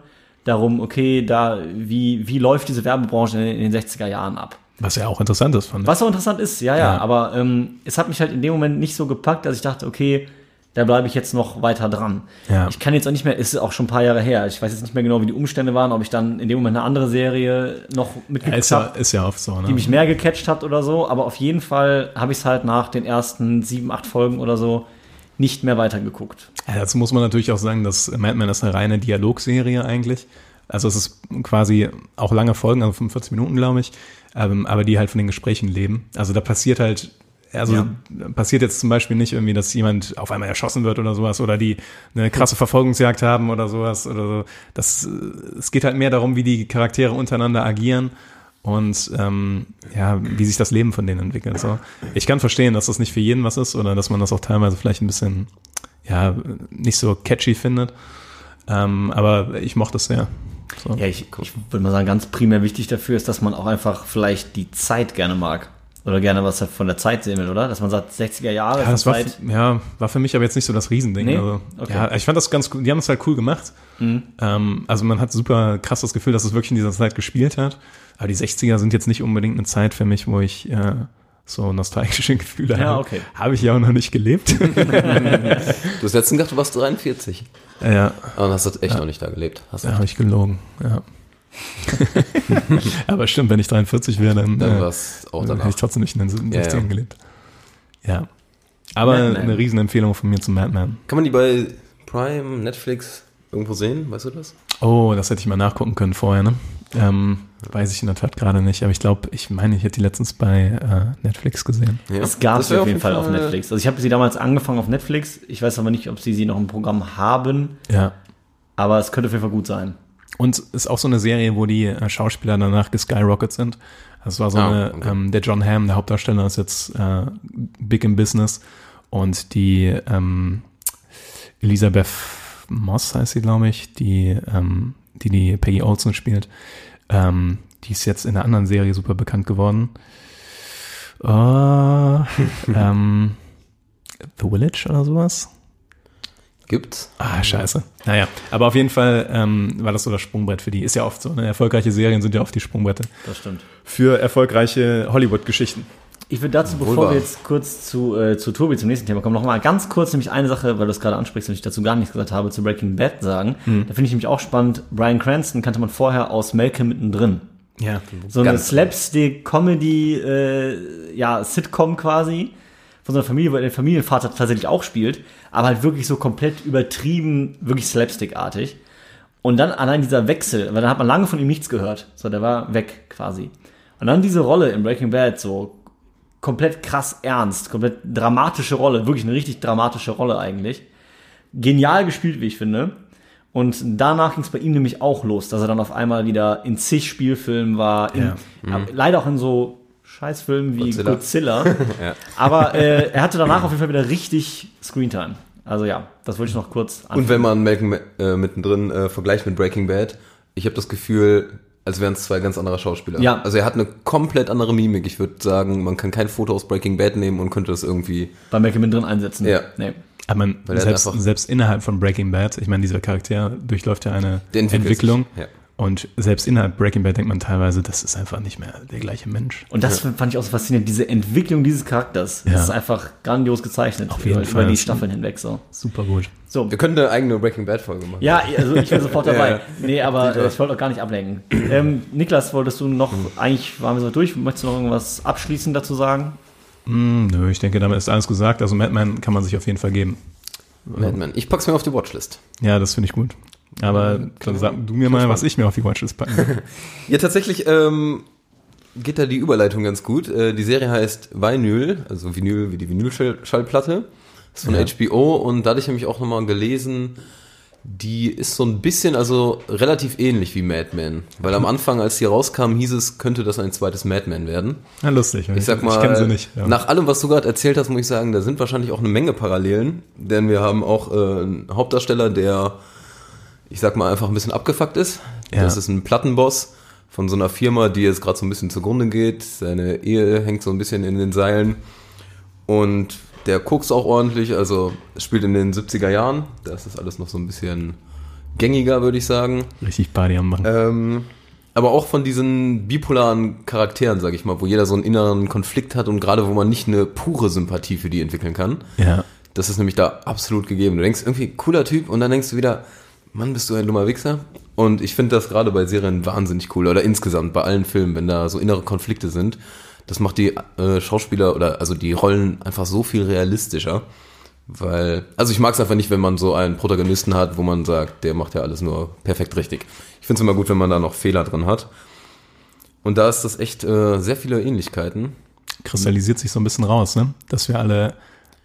darum, okay, da, wie, wie läuft diese Werbebranche in, in den 60er Jahren ab? Was ja auch interessant ist, fand ich. Was auch interessant ist, ja, ja, ja. aber ähm, es hat mich halt in dem Moment nicht so gepackt, dass ich dachte, okay, da bleibe ich jetzt noch weiter dran. Ja. Ich kann jetzt auch nicht mehr, ist auch schon ein paar Jahre her, ich weiß jetzt nicht mehr genau, wie die Umstände waren, ob ich dann in dem Moment eine andere Serie noch mitgeguckt ja, habe, ist ja oft so, ne? die mich mehr gecatcht hat oder so, aber auf jeden Fall habe ich es halt nach den ersten sieben, acht Folgen oder so nicht mehr weitergeguckt. Ja, dazu muss man natürlich auch sagen, dass Mad Men ist eine reine Dialogserie eigentlich. Also es ist quasi auch lange Folgen, also 45 Minuten, glaube ich, ähm, aber die halt von den Gesprächen leben. Also da passiert halt also ja. passiert jetzt zum Beispiel nicht irgendwie, dass jemand auf einmal erschossen wird oder sowas oder die eine krasse Verfolgungsjagd haben oder sowas oder so. Das, es geht halt mehr darum, wie die Charaktere untereinander agieren und ähm, ja, wie sich das Leben von denen entwickelt. So. Ich kann verstehen, dass das nicht für jeden was ist oder dass man das auch teilweise vielleicht ein bisschen ja nicht so catchy findet. Ähm, aber ich mochte es sehr. So. Ja, ich, ich würde mal sagen, ganz primär wichtig dafür ist, dass man auch einfach vielleicht die Zeit gerne mag oder gerne was von der Zeit sehen will, oder? Dass man sagt, 60er Jahre. Ja, das war, ja, war für mich aber jetzt nicht so das Riesending. Nee? Also, okay. Ja, ich fand das ganz cool. Die haben es halt cool gemacht. Mhm. Ähm, also man hat super krass das Gefühl, dass es wirklich in dieser Zeit gespielt hat. Aber die 60er sind jetzt nicht unbedingt eine Zeit für mich, wo ich äh, so nostalgische <laughs> Gefühle ja, habe. Okay. Habe ich ja auch noch nicht gelebt. du hast letztens gedacht, du warst 43. Ja. Aber hast du echt ja. noch nicht da gelebt. Hast ja, habe ich gelogen, ja. <laughs> Aber stimmt, wenn ich 43 wäre, dann, dann äh, hätte ich trotzdem nicht in den 60ern ja, ja. gelebt. Ja. Aber Madman. eine Riesenempfehlung von mir zum Madman. Kann man die bei Prime, Netflix irgendwo sehen? Weißt du das? Oh, das hätte ich mal nachgucken können vorher, ne? Ähm, weiß ich in der Tat gerade nicht, aber ich glaube, ich meine, ich hätte die letztens bei äh, Netflix gesehen. Ja. Es gab sie auf jeden Fall, Fall auf Netflix. Also ich habe sie damals angefangen auf Netflix. Ich weiß aber nicht, ob sie sie noch im Programm haben. Ja. Aber es könnte auf jeden Fall gut sein. Und ist auch so eine Serie, wo die äh, Schauspieler danach geskyrocket sind. Das war so ah, eine, okay. ähm, der John Hamm, der Hauptdarsteller, ist jetzt äh, big in business. Und die ähm, Elisabeth Moss heißt sie, glaube ich, die, ähm, die die Peggy Olson spielt. Ähm, die ist jetzt in einer anderen Serie super bekannt geworden. Uh, <laughs> ähm, The Village oder sowas. Gibt's? Ah, scheiße. Naja, aber auf jeden Fall ähm, war das so das Sprungbrett für die. Ist ja oft so. Ne? Erfolgreiche Serien sind ja oft die Sprungbrette Das stimmt. für erfolgreiche Hollywood-Geschichten. Ich würde dazu, Wohl bevor wahr. wir jetzt kurz zu, äh, zu Tobi zum nächsten Thema kommen, noch mal ganz kurz nämlich eine Sache, weil du es gerade ansprichst und ich dazu gar nichts gesagt habe, zu Breaking Bad sagen. Da finde ich nämlich auch spannend. Brian Cranston kannte man vorher aus Malcolm mittendrin. Ja. So eine Ganz Slapstick-Comedy, äh, ja, Sitcom quasi. Von so einer Familie, wo er den Familienvater tatsächlich auch spielt, aber halt wirklich so komplett übertrieben, wirklich Slapstick-artig. Und dann allein dieser Wechsel, weil dann hat man lange von ihm nichts gehört. So, der war weg quasi. Und dann diese Rolle in Breaking Bad, so komplett krass ernst, komplett dramatische Rolle, wirklich eine richtig dramatische Rolle eigentlich. Genial gespielt, wie ich finde. Und danach ging es bei ihm nämlich auch los, dass er dann auf einmal wieder in zig Spielfilmen war, in, ja, leider auch in so Scheißfilmen wie Godzilla. Godzilla. <laughs> Aber äh, er hatte danach auf jeden Fall wieder richtig Screentime. Also ja, das wollte ich noch kurz Und wenn man Malcolm äh, mittendrin äh, vergleicht mit Breaking Bad, ich habe das Gefühl, als wären es zwei ganz andere Schauspieler. Ja. Also er hat eine komplett andere Mimik. Ich würde sagen, man kann kein Foto aus Breaking Bad nehmen und könnte das irgendwie. bei Malcolm drin einsetzen. Ja. Nee. Aber man, selbst, selbst innerhalb von Breaking Bad, ich meine, dieser Charakter durchläuft ja eine Entwicklung. sich, ja. Und selbst innerhalb Breaking Bad denkt man teilweise, das ist einfach nicht mehr der gleiche Mensch. Und das fand ich auch so faszinierend, diese Entwicklung dieses Charakters. Ja. Das ist einfach grandios gezeichnet. Auf jeden über, Fall. über die Staffeln hinweg so. Super gut. So, Wir können eine eigene Breaking Bad Folge machen. Ja, also ich bin sofort <laughs> dabei. Ja. Nee, aber ich wollte auch gar nicht ablenken. Ähm, Niklas, wolltest du noch, eigentlich waren wir so durch, möchtest du noch irgendwas abschließend dazu sagen? Hm, nö, ich denke, damit ist alles gesagt. Also Madman kann man sich auf jeden Fall geben. Madman. Ich pack's mir auf die Watchlist. Ja, das finde ich gut. Aber dann sag du mir mal, was ich mir auf die Watchlist packen will. <laughs> Ja, tatsächlich ähm, geht da die Überleitung ganz gut. Äh, die Serie heißt Vinyl, also Vinyl wie die Vinylschallplatte. Das ist von Ja. HBO und dadurch habe ich auch nochmal gelesen, die ist so ein bisschen, also relativ ähnlich wie Mad Men. Weil am Anfang, als die rauskam, hieß es, könnte das ein zweites Mad Men werden. Na, lustig. Ich sag mal, ich sie nicht. Ja. nach allem, was du gerade erzählt hast, muss ich sagen, da sind wahrscheinlich auch eine Menge Parallelen. Denn wir haben auch äh, einen Hauptdarsteller, der, ich sag mal, einfach ein bisschen abgefuckt ist. Ja. Das ist ein Plattenboss von so einer Firma, die jetzt gerade so ein bisschen zugrunde geht. Seine Ehe hängt so ein bisschen in den Seilen. Und der guckt auch ordentlich, also spielt in den 70er Jahren. Da ist das alles noch so ein bisschen gängiger, würde ich sagen. Richtig Party am machen. Ähm, aber auch von diesen bipolaren Charakteren, sag ich mal, wo jeder so einen inneren Konflikt hat und gerade wo man nicht eine pure Sympathie für die entwickeln kann. ja. Das ist nämlich da absolut gegeben. Du denkst irgendwie, cooler Typ und dann denkst du wieder, Mann, bist du ein dummer Wichser. Und ich finde das gerade bei Serien wahnsinnig cool oder insgesamt bei allen Filmen, wenn da so innere Konflikte sind. Das macht die äh, Schauspieler oder also die Rollen einfach so viel realistischer. Weil, also ich mag es einfach nicht, wenn man so einen Protagonisten hat, wo man sagt, der macht ja alles nur perfekt richtig. Ich finde es immer gut, wenn man da noch Fehler drin hat. Und da ist das echt äh, sehr viele Ähnlichkeiten. kristallisiert sich so ein bisschen raus, ne? Dass wir alle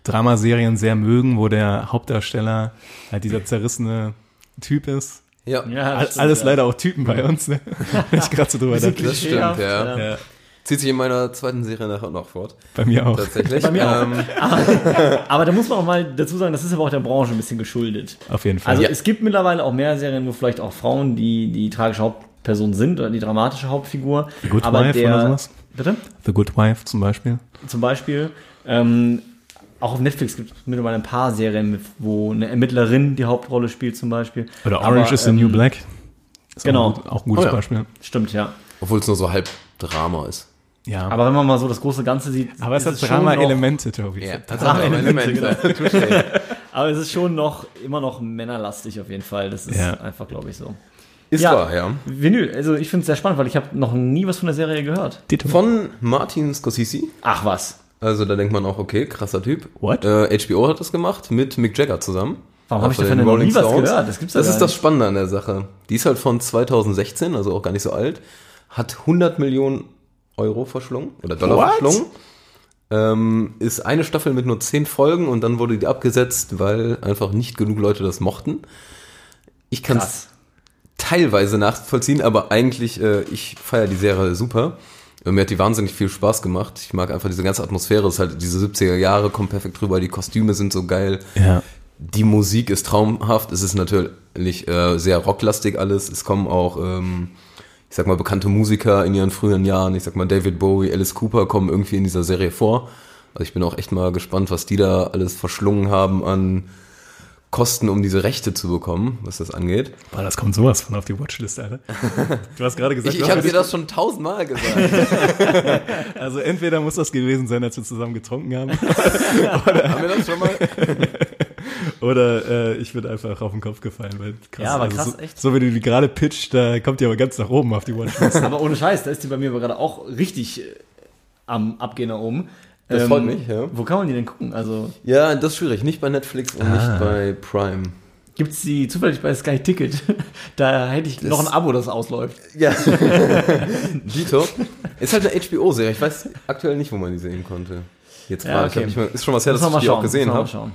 Dramaserien sehr mögen, wo der Hauptdarsteller halt dieser zerrissene Typ ist. Ja, Ja, All, stimmt, alles ja. leider auch Typen bei uns, ne? <laughs> Wenn ich gerade so drüber dachte. das stimmt, ja. Ja, Zieht sich in meiner zweiten Serie nachher noch fort. bei mir auch. Tatsächlich. Bei mir auch. Ähm, <laughs> Aber da muss man auch mal dazu sagen, das ist aber auch der Branche ein bisschen geschuldet. Auf jeden Fall. Also Ja. es gibt mittlerweile auch mehr Serien, wo vielleicht auch Frauen die, die tragische Hauptperson sind oder die dramatische Hauptfigur. The Good aber Wife der, oder sowas? Bitte? The Good Wife zum Beispiel. Zum Beispiel. Ähm, auch auf Netflix gibt es mittlerweile ein paar Serien, wo eine Ermittlerin die Hauptrolle spielt zum Beispiel. Oder Aber, Orange is the ähm, New Black. Ist genau. Auch, ein auch ein gutes Oh ja. Beispiel. Stimmt, ja. Obwohl es nur so halb Drama ist. Ja. Aber wenn man mal so das große Ganze sieht, Aber es ist hat schon Drama-Elemente, Tobi. Ja, Drama-Elemente, genau. noch- <laughs> Aber es ist schon noch immer noch männerlastig auf jeden Fall. Das ist Ja. einfach, glaube ich, so. Ist Ja. wahr, ja. Vinyl, also ich finde es sehr spannend, weil ich habe noch nie was von der Serie gehört. Von Martin Scorsese. Ach was. Also da denkt man auch, okay, krasser Typ. What? Äh, HBO hat das gemacht mit Mick Jagger zusammen. Warum habe ich Von davon noch nie Rolling was Stones. gehört? Das gibt's ja Das ist das nicht. Spannende an der Sache. Die ist halt von 2016, also auch gar nicht so alt. Hat 100 Millionen Euro verschlungen oder Dollar What? verschlungen. Ähm, ist eine Staffel mit nur 10 Folgen und dann wurde die abgesetzt, weil einfach nicht genug Leute das mochten. Ich kann es teilweise nachvollziehen, aber eigentlich, äh, ich feiere die Serie super. Äh, Mir hat die wahnsinnig viel Spaß gemacht. Ich mag einfach diese ganze Atmosphäre. Es ist halt diese 70er Jahre, kommt perfekt drüber. Die Kostüme sind so geil. Ja. Die Musik ist traumhaft. Es ist natürlich äh, sehr rocklastig alles. Es kommen auch, ähm, ich sag mal, bekannte Musiker in ihren frühen Jahren. Ich sag mal, David Bowie, Alice Cooper kommen irgendwie in dieser Serie vor. Also ich bin auch echt mal gespannt, was die da alles verschlungen haben an kosten, um diese Rechte zu bekommen, was das angeht. Boah, das kommt sowas von auf die Watchlist, Alter. <laughs> Du hast gerade gesagt, Ich, ich habe dir das schon tausendmal gesagt. <laughs> also entweder muss das gewesen sein, als wir zusammen getrunken haben, <laughs> Haben wir das schon mal? oder äh, ich bin einfach auf den Kopf gefallen. Weil krass, Ja, aber also krass, so, echt. So wie du die gerade pitcht, da kommt die aber ganz nach oben auf die Watchlist. Aber ohne Scheiß, da ist die bei mir aber gerade auch richtig äh, am Abgehen nach oben. Ähm, Das freut mich, ja. Wo kann man die denn gucken? Also Ja, das ist schwierig. Nicht bei Netflix und nicht bei Prime. gibt es die zufällig bei Sky Ticket? <laughs> da hätte ich noch ein Abo, das ausläuft. Ja. <laughs> Dito. Ist halt eine HBO-Serie. Ich weiß aktuell nicht, wo man die sehen konnte. Jetzt Ja, gerade. Ich okay. hab ist schon was her, dass ich die auch gesehen habe. schauen.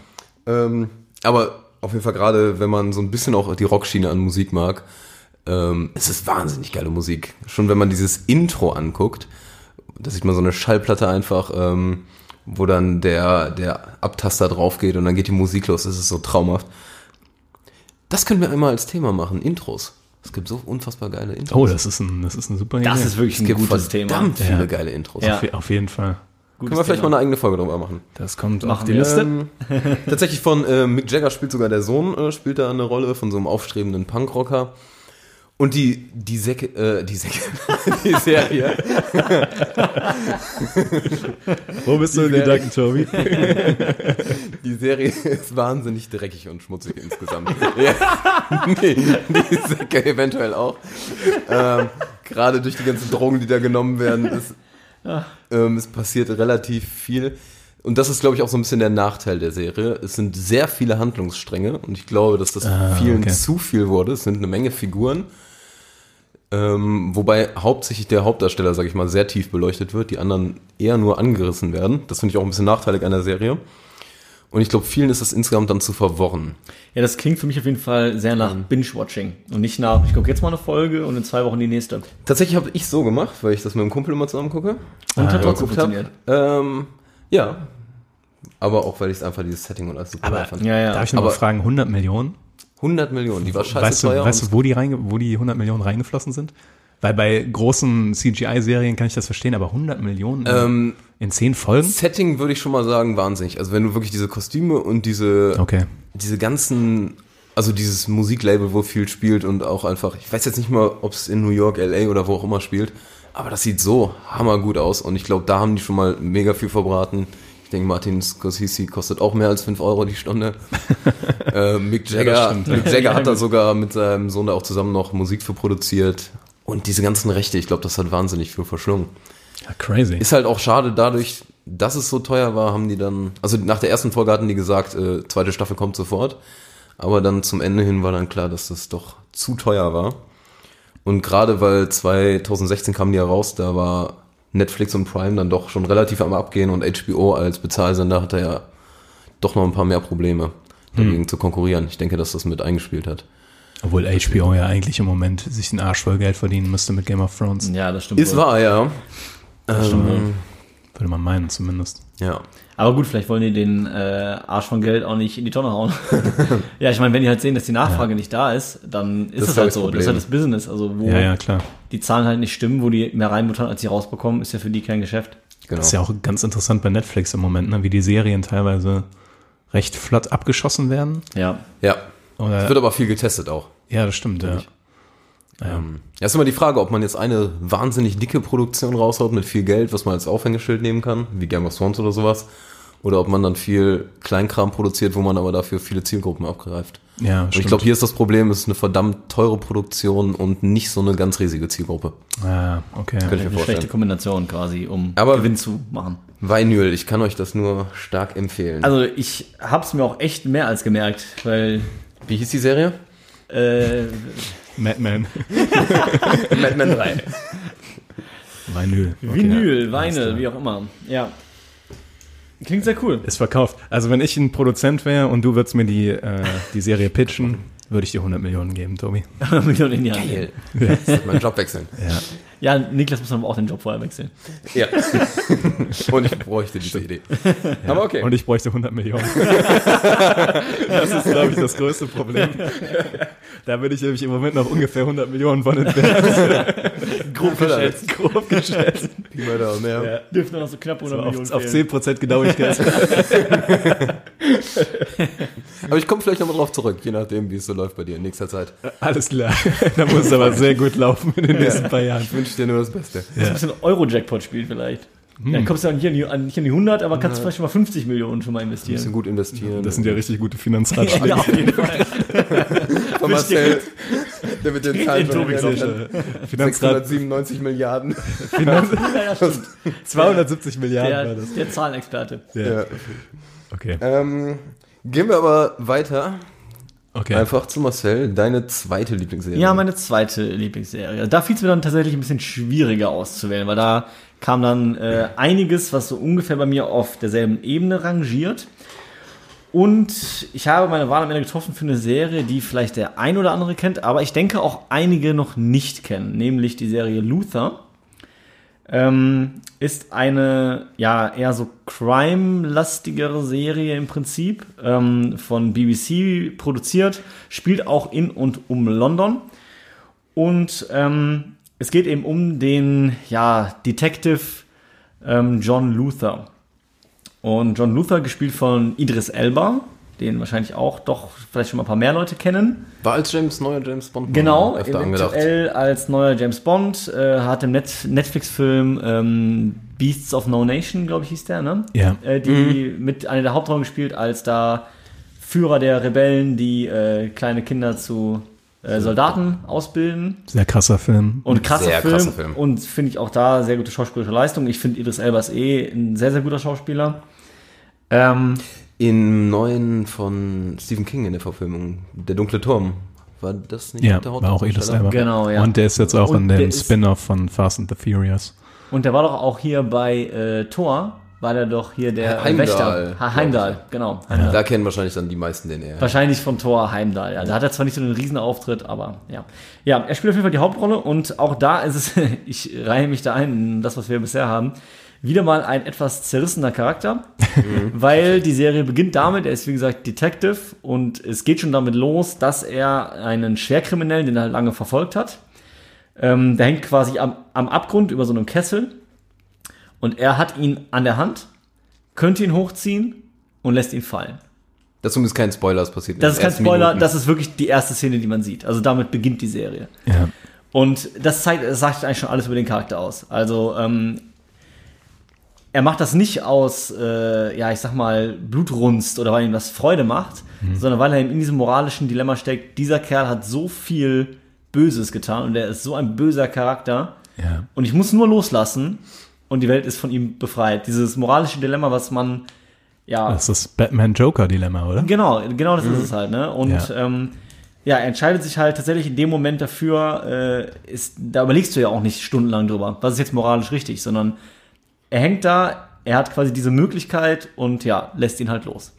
Ähm, aber auf jeden Fall gerade, wenn man so ein bisschen auch die Rockschiene an Musik mag, ähm, es ist wahnsinnig geile Musik. Schon wenn man dieses Intro anguckt, da sieht man so eine Schallplatte einfach, ähm, wo dann der, der Abtaster drauf geht und dann geht die Musik los. Das ist so traumhaft. Das können wir einmal als Thema machen, Intros. Es gibt so unfassbar geile Intros. Oh, das ist, ein, das ist eine super Das Idee. ist wirklich ein gutes Thema. verdammt viele Ja. geile Intros. Ja. Auf, auf jeden Fall. Gutes Können wir vielleicht Thema. mal eine eigene Folge drüber machen. Das kommt auf Machen die wir. Liste. Ähm, tatsächlich von äh, Mick Jagger spielt sogar der Sohn, äh, spielt da eine Rolle von so einem aufstrebenden Punkrocker. Und die, die Säcke, äh, die Säcke, <laughs> die Serie, Wo bist du in Die Serie- Gedanken, Tobi? <laughs> die Serie ist wahnsinnig dreckig und schmutzig insgesamt. ja. nee, die Säcke eventuell auch. Ähm, Gerade durch die ganzen Drogen, die da genommen werden, ist, ähm, es passiert relativ viel. Und das ist, glaube ich, auch so ein bisschen der Nachteil der Serie. Es sind sehr viele Handlungsstränge und ich glaube, dass das Ah, vielen okay. zu viel wurde. Es sind eine Menge Figuren. Ähm, wobei hauptsächlich der Hauptdarsteller, sage ich mal, sehr tief beleuchtet wird, die anderen eher nur angerissen werden. Das finde ich auch ein bisschen nachteilig an der Serie. Und ich glaube, vielen ist das insgesamt dann zu verworren. Ja, das klingt für mich auf jeden Fall sehr nach Binge-Watching und nicht nach, ich gucke jetzt mal eine Folge und in zwei Wochen die nächste. Tatsächlich habe ich so gemacht, weil ich das mit einem Kumpel immer zusammen gucke. Und hat Ah, trotzdem geguckt hab. funktioniert. Ähm, ja. Aber auch, weil ich es einfach dieses Setting und alles super Aber fand. Ja, ja. darf ich noch mal Aber- fragen, 100 Millionen? 100 Millionen, die war scheiße Weißt du, teuer. weißt du wo, die reinge wo die 100 Millionen reingeflossen sind? Weil bei großen CGI-Serien kann ich das verstehen, aber 100 Millionen in, ähm, in 10 Folgen? Setting würde ich schon mal sagen, wahnsinnig. Also wenn du wirklich diese Kostüme und diese, Okay. diese ganzen, also dieses Musiklabel, wo viel spielt und auch einfach, ich weiß jetzt nicht mal, ob es in New York, LA oder wo auch immer spielt, aber das sieht so hammergut aus und ich glaube, da haben die schon mal mega viel verbraten. Ich denke, Martin Scorsese kostet auch mehr als 5 Euro die Stunde. <laughs> äh, Mick Ja, Jagger, stimmt. Mick <laughs> Jagger Ja, hat da sogar mit seinem Sohn da auch zusammen noch Musik für produziert. Und diese ganzen Rechte, ich glaube, das hat wahnsinnig viel verschlungen. Ja, crazy. Ist halt auch schade, dadurch, dass es so teuer war, haben die dann, also nach der ersten Folge hatten die gesagt, äh, zweite Staffel kommt sofort. Aber dann zum Ende hin war dann klar, dass das doch zu teuer war. Und gerade weil 2016 kamen die ja raus, da war Netflix und Prime dann doch schon relativ am Abgehen und HBO als Bezahlsender hatte ja doch noch ein paar mehr Probleme, dagegen zu konkurrieren. Ich denke, dass das mit eingespielt hat. Obwohl HBO ja eigentlich im Moment sich den Arsch voll Geld verdienen müsste mit Game of Thrones. Ja, das stimmt. Ist wohl. wahr, ja. Ähm, Würde man meinen zumindest. ja. Aber gut, vielleicht wollen die den äh, Arsch von Geld auch nicht in die Tonne hauen. <laughs> ja, ich meine, wenn die halt sehen, dass die Nachfrage nicht da ist, dann ist Das das, halt das so. Das ist Problem. halt das Business. Also wo Ja, ja, klar. die Zahlen halt nicht stimmen, wo die mehr reinbuttern, als sie rausbekommen, ist ja für die kein Geschäft. Genau. Das ist ja auch ganz interessant bei Netflix im Moment, ne? wie die Serien teilweise recht flott abgeschossen werden. Ja. ja. Oder, Es wird aber viel getestet auch. ja, das stimmt, ja. Ähm, ja, ist immer die Frage, ob man jetzt eine wahnsinnig dicke Produktion raushaut mit viel Geld, was man als Aufhängeschild nehmen kann, wie Game of Thrones oder sowas, oder ob man dann viel Kleinkram produziert, wo man aber dafür viele Zielgruppen abgreift. Ja, Und ich glaube, hier ist das Problem, es ist eine verdammt teure Produktion und nicht so eine ganz riesige Zielgruppe. Ah, okay. Könnte ich mir Eine schlechte vorstellen. Kombination quasi, um Aber- Gewinn zu machen. Vinyl, ich kann euch das nur stark empfehlen. Also ich hab's mir auch echt mehr als gemerkt, weil wie hieß die Serie? äh, Madman. Mad Men <laughs> 3. Vinyl. Okay, Vinyl, ja. Vinyl, wie auch immer. Ja. Klingt sehr cool. Ist verkauft. Also wenn ich ein Produzent wäre und du würdest mir die, äh, die Serie pitchen, würde ich dir 100 Millionen geben, Tobi. <laughs> Millionen in die Hand Geil. ist mein Job wechseln. Ja. Ja, Niklas muss aber auch den Job vorher wechseln. Ja. <laughs> Und ich bräuchte diese Idee. Aber okay. Und ich bräuchte 100 Millionen. <laughs> das ist, glaube ich, das größte Problem. Da bin ich nämlich im Moment noch ungefähr 100 Millionen von entfernt. <laughs> Grob geschätzt. Grob geschätzt. Pi mal Daumen, ja. Ja. Dürften nur noch so knapp 100 Millionen Auf, auf fehlen. 10% Genauigkeit. Aber ich komme vielleicht nochmal drauf zurück, je nachdem, wie es so läuft bei dir in nächster Zeit. Alles klar. Da muss es aber sehr gut laufen in den nächsten paar Jahren. Wünsche dir nur das Beste. ein bisschen Euro-Jackpot spielen vielleicht. Dann kommst du dann hier an die, an, nicht an die 100, aber kannst vielleicht schon mal 50 Millionen schon mal Ein bisschen investieren. gut investieren. Das sind ja richtig gute Finanzratschläge. Ja, auf jeden <laughs> Fall. von Marcel, der mit den Zahlen Fischer. Finanzrat 697 Milliarden. <laughs> ja, ja, stimmt. 270 Milliarden war Der, das. der Zahlenexperte. Ja. Ja. Okay. Ähm, gehen wir aber weiter. Okay. Einfach zu Marcel, deine zweite Lieblingsserie. Ja, meine zweite Lieblingsserie. Da fiel es mir dann tatsächlich ein bisschen schwieriger auszuwählen, weil da kam dann äh, einiges, was so ungefähr bei mir auf derselben Ebene rangiert. Und ich habe meine Wahl am Ende getroffen für eine Serie, die vielleicht der ein oder andere kennt, aber ich denke auch einige noch nicht kennen, nämlich die Serie Luther. Ähm, ist eine ja eher so crime-lastigere Serie im Prinzip ähm, von BBC produziert, spielt auch in und um London. Und ähm, es geht eben um den ja Detective ähm, John Luther. Und John Luther gespielt von Idris Elba, den wahrscheinlich auch doch vielleicht schon mal ein paar mehr Leute kennen. War als James, neuer James Bond Genau, öfter angedacht. eventuell als neuer James Bond, äh, hat im Net Netflix-Film ähm, Beasts of No Nation, glaube ich, hieß der, ne? Ja. Äh, die mit einer der Hauptrollen gespielt, als da Führer der Rebellen, die äh, kleine Kinder zu äh, Soldaten ausbilden. Sehr krasser Film. Und krasser Sehr Film. krasser Film. Und finde ich auch da sehr gute schauspielerische Leistung. Ich finde Idris Elba ist eh ein sehr, sehr guter Schauspieler. Ähm, Im neuen von Stephen King in der Verfilmung, Der dunkle Turm. War das nicht Ja, der war auch Idris Hauptdarsteller? Elba. Genau, ja. Und der ist jetzt auch Und in dem Spin-off von Fast and the Furious. Und der war doch auch hier bei äh, Thor, war der doch hier der Heimdall, Wächter. Ha Heimdall, genau. Heimdall. Da kennen wahrscheinlich dann die meisten den eher. Wahrscheinlich von Thor Heimdall. Ja, da hat er zwar nicht so einen riesen Auftritt, aber ja. Ja, er spielt auf jeden Fall die Hauptrolle und auch da ist es, <laughs> ich reihe mich da ein in das, was wir bisher haben, wieder mal ein etwas zerrissener Charakter, <laughs> weil die Serie beginnt damit, er ist wie gesagt Detective und es geht schon damit los, dass er einen Schwerkriminellen, den er halt lange verfolgt hat, ähm, der hängt quasi am, am Abgrund über so einem Kessel und er hat ihn an der Hand, könnte ihn hochziehen und lässt ihn fallen. Das ist zumindest kein Spoiler, das passiert Das ist kein Spoiler, Minuten. das ist wirklich die erste Szene, die man sieht. Also damit beginnt die Serie. Ja. Und das zeigt, das sagt eigentlich schon alles über den Charakter aus. Also ähm, er macht das nicht aus, äh, ja, ich sag mal, Blutrunst oder weil ihm das Freude macht, sondern weil er in diesem moralischen Dilemma steckt. Dieser Kerl hat so viel Böses getan und er ist so ein böser Charakter. Ja. Und ich muss nur loslassen und die Welt ist von ihm befreit. Dieses moralische Dilemma, was man ja Das ist das Batman-Joker-Dilemma, oder? Genau, genau das ist es halt, ne? Und Ja. ähm, ja, er entscheidet sich halt tatsächlich in dem Moment dafür, äh, ist, da überlegst du ja auch nicht stundenlang drüber, was ist jetzt moralisch richtig, sondern er hängt da, er hat quasi diese Möglichkeit und ja, lässt ihn halt los.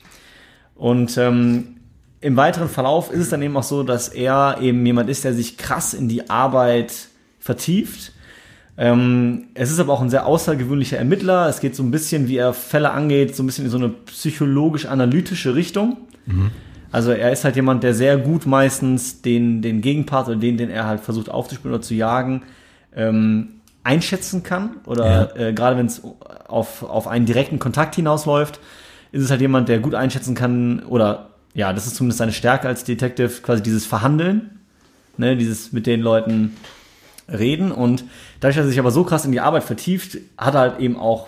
Und ähm, im weiteren Verlauf ist es dann eben auch so, dass er eben jemand ist, der sich krass in die Arbeit vertieft. Ähm, es ist aber auch ein sehr außergewöhnlicher Ermittler. Es geht so ein bisschen, wie er Fälle angeht, so ein bisschen in so eine psychologisch-analytische Richtung. Also er ist halt jemand, der sehr gut meistens den, den Gegenpart oder den, den er halt versucht aufzuspüren oder zu jagen, ähm, einschätzen kann. Oder äh, gerade wenn es auf, auf einen direkten Kontakt hinausläuft, ist es halt jemand, der gut einschätzen kann, oder ja, das ist zumindest seine Stärke als Detective, quasi dieses Verhandeln, ne, dieses mit den Leuten reden. Und dadurch, dass er sich aber so krass in die Arbeit vertieft, hat er halt eben auch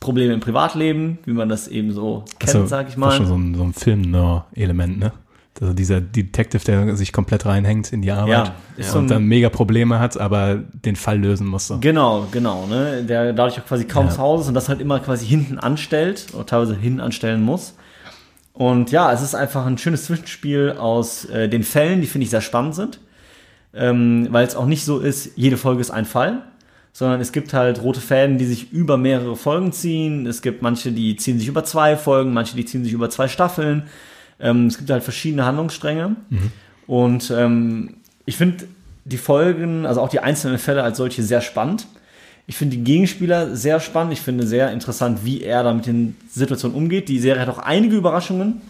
Probleme im Privatleben, wie man das eben so kennt, Also, sag ich Das ist schon mal. so ein, so ein Film-Element, ne? Also dieser Detective, der sich komplett reinhängt in die Arbeit Ja, und dann mega Probleme hat, aber den Fall lösen muss. So. Genau, genau, ne? Der dadurch auch quasi kaum Ja. zu Hause ist und das halt immer quasi hinten anstellt oder teilweise hinten anstellen muss. Und ja, es ist einfach ein schönes Zwischenspiel aus äh, den Fällen, die finde ich sehr spannend sind. Ähm, weil es auch nicht so ist, jede Folge ist ein Fall, sondern es gibt halt rote Fäden, die sich über mehrere Folgen ziehen. Es gibt manche, die ziehen sich über zwei Folgen, manche, die ziehen sich über zwei Staffeln. Ähm, es gibt halt verschiedene Handlungsstränge. Und ähm, ich finde die Folgen, also auch die einzelnen Fälle als solche sehr spannend. Ich finde die Gegenspieler sehr spannend. Ich finde sehr interessant, wie er da mit den Situationen umgeht. Die Serie hat auch einige Überraschungen.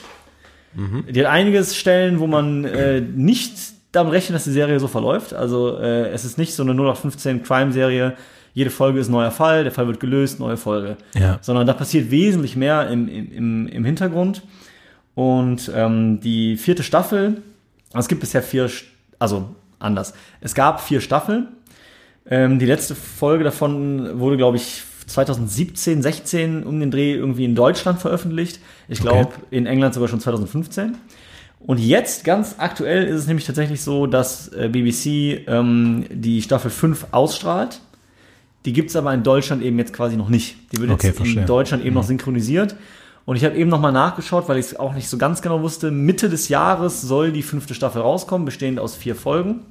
Die hat einiges Stellen, wo man äh, nicht damit rechnet, dass die Serie so verläuft. Also äh, es ist nicht so eine 0815 Crime-Serie. Jede Folge ist ein neuer Fall, der Fall wird gelöst, neue Folge. Ja. Sondern da passiert wesentlich mehr im, im, im Hintergrund. Und ähm, die vierte Staffel, es gibt bisher vier, also anders. Es gab vier Staffeln. Ähm, die letzte Folge davon wurde, glaube ich, 2017, 16 um den Dreh irgendwie in Deutschland veröffentlicht. Ich glaube, Okay. in England sogar schon 2015. Und jetzt, ganz aktuell, ist es nämlich tatsächlich so, dass äh, BBC ähm, die Staffel 5 ausstrahlt. Die gibt's aber in Deutschland eben jetzt quasi noch nicht. Die wird Okay, jetzt verstehe. in Deutschland eben noch synchronisiert. Und ich habe eben noch mal nachgeschaut, weil ich es auch nicht so ganz genau wusste. Mitte des Jahres soll die fünfte Staffel rauskommen, bestehend aus vier Folgen,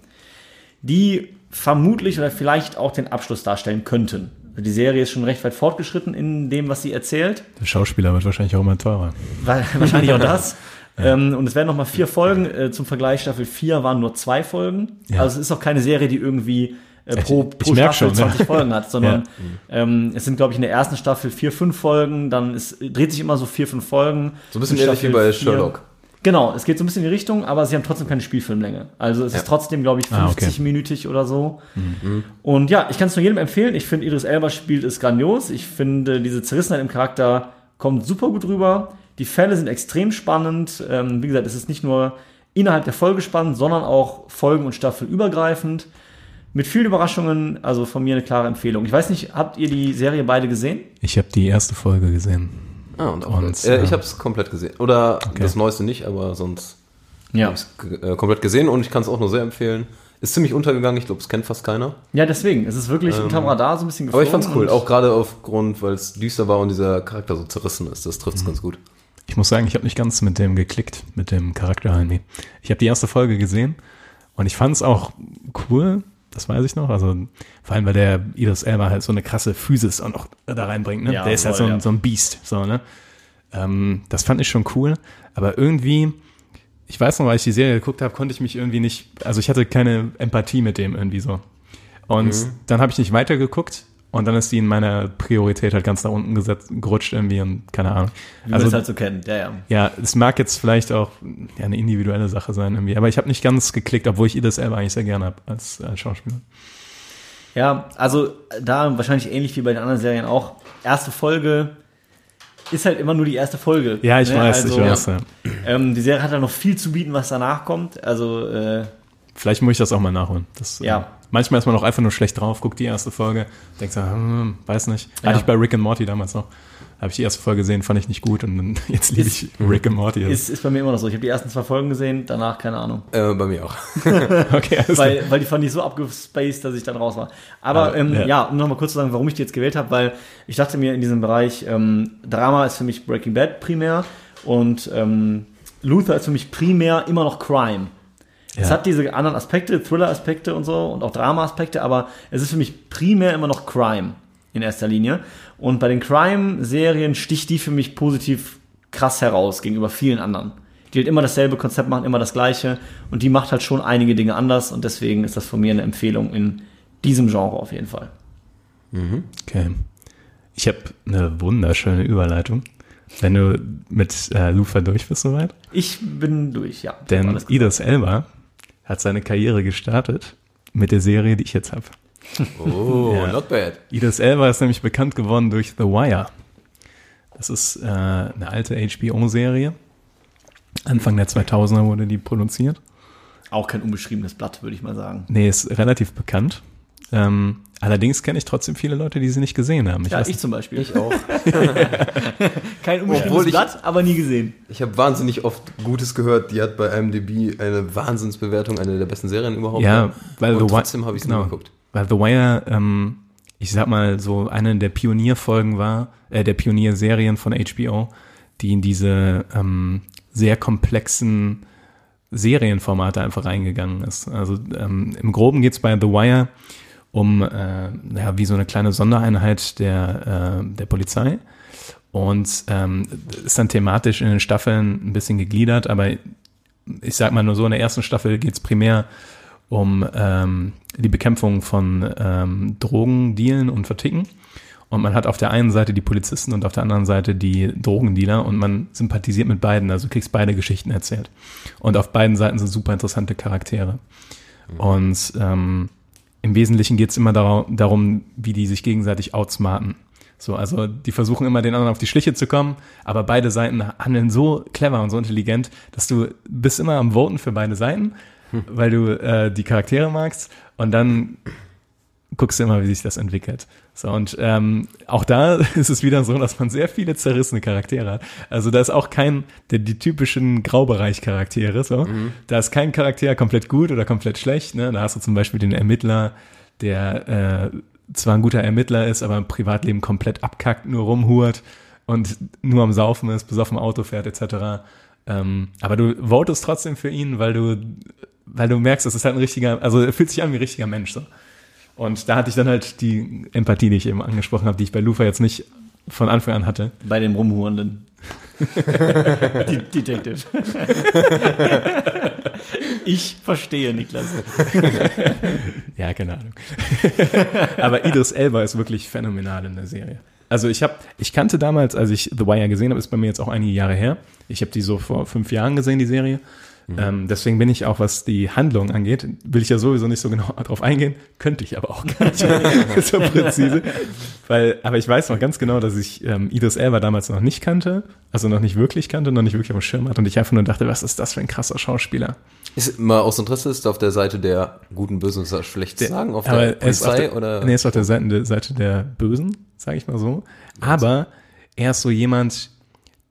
die vermutlich oder vielleicht auch den Abschluss darstellen könnten. Also Die Serie ist schon recht weit fortgeschritten in dem, was sie erzählt. Der Schauspieler wird wahrscheinlich auch immer teurer. Wa- Wahrscheinlich auch das. <laughs> Ähm, und es werden noch mal vier Folgen. Äh, zum Vergleich, Staffel 4 waren nur zwei Folgen. Ja. Also es ist auch keine Serie, die irgendwie äh, pro, Ich- pro Staffel schon, ja. 20 Folgen hat, <laughs> sondern Ja. ähm, es sind, glaube ich, in der ersten Staffel vier, fünf Folgen. Dann ist, dreht sich immer so vier, fünf Folgen. So ein bisschen ähnlich wie bei Sherlock. Genau, es geht so ein bisschen in die Richtung, aber sie haben trotzdem keine Spielfilmlänge. Also es Ja. ist trotzdem, glaube ich, Ah, okay. 50-minütig oder so. Und ja, ich kann es nur jedem empfehlen. Ich finde, Idris Elba spielt es grandios. Ich finde, diese Zerrissenheit im Charakter kommt super gut rüber. Die Fälle sind extrem spannend. Ähm, wie gesagt, es ist nicht nur innerhalb der Folge spannend, sondern auch Folgen- und Staffel übergreifend. Mit vielen Überraschungen, also von mir eine klare Empfehlung. Ich weiß nicht, habt ihr die Serie beide gesehen? Ich habe die erste Folge gesehen. Ah, und auch Und, äh, ich ja. habe es komplett gesehen. Oder Okay. das Neueste nicht, aber sonst Ja. habe ich es äh, komplett gesehen und ich kann es auch nur sehr empfehlen. Ist ziemlich untergegangen, ich glaube, es kennt fast keiner. Ja, deswegen. Es ist wirklich unterm Radar so ein bisschen Ähm, Aber ich fand's geflogen cool, auch gerade aufgrund, weil es düster war und dieser Charakter so zerrissen ist. Das trifft's ganz gut. Ich muss sagen, ich habe nicht ganz mit dem geklickt, mit dem Charakter irgendwie. Ich habe die erste Folge gesehen und ich fand es auch cool, das weiß ich noch. Also vor allem, weil der Idris Elba halt so eine krasse Physis auch noch da reinbringt. Ne? Ja, der ist halt so voll, ein, ja. so ein Biest. So, ne? ähm, das fand ich schon cool, aber irgendwie, ich weiß noch, weil ich die Serie geguckt habe, konnte ich mich irgendwie nicht, also ich hatte keine Empathie mit dem irgendwie so. Und dann habe ich nicht weitergeguckt und dann ist die in meiner Priorität halt ganz nach unten gesetzt, gerutscht irgendwie und keine Ahnung. Wie man es halt so kennt. Ja, ja. Ja, es mag jetzt vielleicht auch ja, eine individuelle Sache sein irgendwie, aber ich habe nicht ganz geklickt, obwohl ich Idris selber eigentlich sehr gerne habe als, als Schauspieler. Ja, also da wahrscheinlich ähnlich wie bei den anderen Serien auch. Erste Folge ist halt immer nur die erste Folge. Ja, ich ne? weiß, also, ich weiß. Ja. Ähm, die Serie hat ja noch viel zu bieten, was danach kommt. Also äh, Vielleicht muss ich das auch mal nachholen. Das, Ja. Äh, manchmal ist man auch einfach nur schlecht drauf, guckt die erste Folge, denkt so, hm, weiß nicht. Ja. Hatte ich bei Rick and Morty damals noch. Habe ich die erste Folge gesehen, fand ich nicht gut und dann, <laughs> jetzt liebe ich Rick and Morty. ist, ist bei mir immer noch so. Ich habe die ersten zwei Folgen gesehen, danach keine Ahnung. Äh, bei mir auch. <laughs> okay. Weil, weil die fand ich so abgespaced, dass ich dann raus war. Aber Aber, ähm, ja. ja. um nochmal kurz zu sagen, warum ich die jetzt gewählt habe, weil ich dachte mir in diesem Bereich, ähm, Drama ist für mich Breaking Bad primär und ähm, Luther ist für mich primär immer noch Crime. Es Ja. hat diese anderen Aspekte, Thriller-Aspekte und so und auch Drama-Aspekte, aber es ist für mich primär immer noch Crime in erster Linie. Und bei den Crime-Serien sticht die für mich positiv krass heraus gegenüber vielen anderen. Die halt immer dasselbe Konzept machen, immer das gleiche und die macht halt schon einige Dinge anders und deswegen ist das von mir eine Empfehlung in diesem Genre auf jeden Fall. Okay. Ich habe eine wunderschöne Überleitung. Wenn du mit äh, Lufa durch bist soweit. Ich bin durch, ja. Denn. Idris Elba hat seine Karriere gestartet mit der Serie, die ich jetzt habe. Oh, Ja. not bad. Idris Elba ist nämlich bekannt geworden durch The Wire. Das ist äh, eine alte HBO-Serie. Anfang der 2000er wurde die produziert. Auch kein unbeschriebenes Blatt, würde ich mal sagen. Nee, ist relativ bekannt. Ähm, allerdings kenne ich trotzdem viele Leute, die sie nicht gesehen haben. Ich Ja, weiß ich zum Beispiel. Ich auch. <laughs> Kein ich- Blatt, aber nie gesehen. Ich habe wahnsinnig oft Gutes gehört. Die hat bei IMDb eine Wahnsinnsbewertung, eine der besten Serien überhaupt. Ja, weil Und The Wire, trotzdem habe ich es genau, nie geguckt. Weil The Wire, ähm, ich sag mal, so eine der Pionierfolgen war, äh, der Pionierserien von HBO, die in diese ähm, sehr komplexen Serienformate einfach reingegangen ist. Also ähm, im Groben geht's bei The Wire um äh, ja, wie so eine kleine Sondereinheit der, äh, der Polizei und ähm, ist dann thematisch in den Staffeln ein bisschen gegliedert, aber ich sag mal nur so, in der ersten Staffel geht's primär um ähm, die Bekämpfung von ähm, Drogen, Dealen und Verticken. Und man hat auf der einen Seite die Polizisten und auf der anderen Seite die Drogendealer und man sympathisiert mit beiden, also kriegst beide Geschichten erzählt. Und auf beiden Seiten sind super interessante Charaktere. Und ähm, im Wesentlichen geht es immer dar darum, wie die sich gegenseitig outsmarten. So, also die versuchen immer den anderen auf die Schliche zu kommen, aber beide Seiten handeln so clever und so intelligent, dass du bist immer am Voten für beide Seiten, weil du äh, die Charaktere magst und dann guckst du immer, wie sich das entwickelt. So, und ähm, auch da <laughs> ist es wieder so, dass man sehr viele zerrissene Charaktere hat. Also da ist auch kein, der, die typischen Graubereich-Charaktere, so. Da ist kein Charakter komplett gut oder komplett schlecht, ne? Da hast du zum Beispiel den Ermittler, der äh, zwar ein guter Ermittler ist, aber im Privatleben komplett abkackt, nur rumhurt und nur am Saufen ist, besoffen Auto fährt, etc. Ähm, aber du votest trotzdem für ihn, weil du, weil du merkst, das ist halt ein richtiger, also er fühlt sich an wie ein richtiger Mensch, so. Und da hatte ich dann halt die Empathie, die ich eben angesprochen habe, die ich bei Lufa jetzt nicht von Anfang an hatte. Bei dem Rumhurenden. <laughs> Die Detective. ich verstehe, Niklas. <laughs> Ja, keine Ahnung. Aber Idris Elba ist wirklich phänomenal in der Serie. Also ich habe, ich kannte damals, als ich The Wire gesehen habe, ist bei mir jetzt auch einige Jahre her. Ich habe die so vor fünf Jahren gesehen, die Serie. Ähm, deswegen bin ich auch, was die Handlung angeht, will ich ja sowieso nicht so genau <laughs> drauf eingehen, könnte ich aber auch gar nicht <laughs> so präzise. Weil, aber ich weiß noch ganz genau, dass ich ähm, Idris Elba damals noch nicht kannte, also noch nicht wirklich kannte, noch nicht wirklich auf dem Schirm hatte und ich einfach nur dachte, was ist das für ein krasser Schauspieler. Ist mal aus Interesse, ist er auf der Seite der guten, bösen oder schlecht zu sagen? Auf der er ist auf Polizei der, oder? Nee, er ist auf der Seite, der Seite der Bösen, sage ich mal so. Aber er ist so jemand,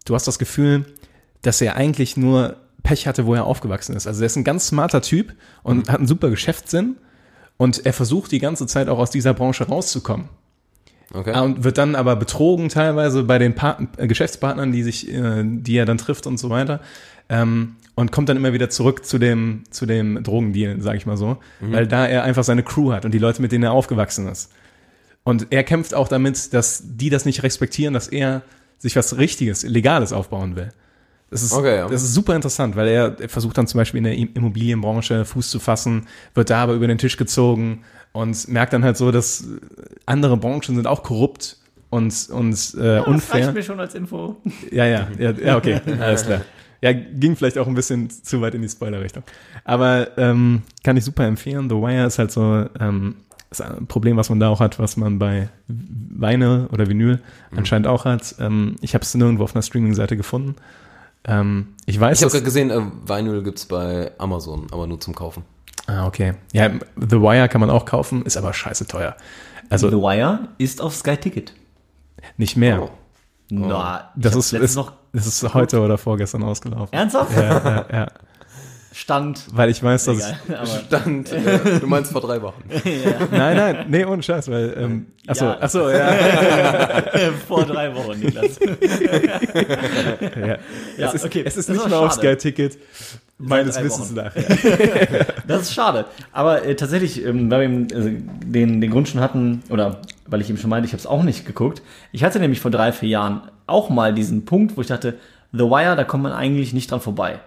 du hast das Gefühl, dass er eigentlich nur Pech hatte, wo er aufgewachsen ist. Also er ist ein ganz smarter Typ und hat einen super Geschäftssinn und er versucht die ganze Zeit auch aus dieser Branche rauszukommen. Okay. Und wird dann aber betrogen teilweise bei den Part äh, Geschäftspartnern, die sich, äh, die er dann trifft und so weiter. Ähm, und kommt dann immer wieder zurück zu dem, zu dem Drogendeal, sage ich mal so, weil da er einfach seine Crew hat und die Leute, mit denen er aufgewachsen ist. Und er kämpft auch damit, dass die das nicht respektieren, dass er sich was Richtiges, Legales aufbauen will. Das ist, Okay, ja. das ist super interessant, weil er, er versucht dann zum Beispiel in der Im- Immobilienbranche Fuß zu fassen, wird da aber über den Tisch gezogen und merkt dann halt so, dass andere Branchen sind auch korrupt und, und äh, Das unfair. reicht mir schon als Info. Ja, ja, ja, ja, okay, alles klar. Ja, ging vielleicht auch ein bisschen zu weit in die Spoiler-Richtung. Aber ähm, kann ich super empfehlen. The Wire ist halt so ähm, ist ein Problem, was man da auch hat, was man bei Weine oder Vinyl anscheinend auch hat. Ähm, ich habe es nirgendwo auf einer Streaming-Seite gefunden. Ähm, ich weiß, Ich habe gerade gesehen, äh, Vinyl gibt's bei Amazon, aber nur zum Kaufen. ah, okay. Ja, The Wire kann man auch kaufen, ist aber scheiße teuer. Also The Wire ist auf Sky Ticket. nicht mehr. Oh. Na, ich Das ist, ist, noch das ist heute oder vorgestern ausgelaufen. ernsthaft Ja, ja, ja. Stand. Weil ich weiß, dass Egal, Stand, äh, du meinst vor drei Wochen. <laughs> Nein, nein, nee, ohne Scheiß, weil, ähm, achso, Ja. achso, ja. <laughs> vor drei Wochen, Niklas. <laughs> ja. Ja, es ist, okay, es ist das nicht mehr auf. Sky-Ticket, meines Wissens nach. Ja. Das ist schade. Aber äh, tatsächlich, ähm, weil wir eben, äh, den, den Grund schon hatten, oder weil ich eben schon meinte, ich habe es auch nicht geguckt. Ich hatte nämlich vor drei, vier Jahren auch mal diesen Punkt, wo ich dachte, The Wire, da kommt man eigentlich nicht dran vorbei.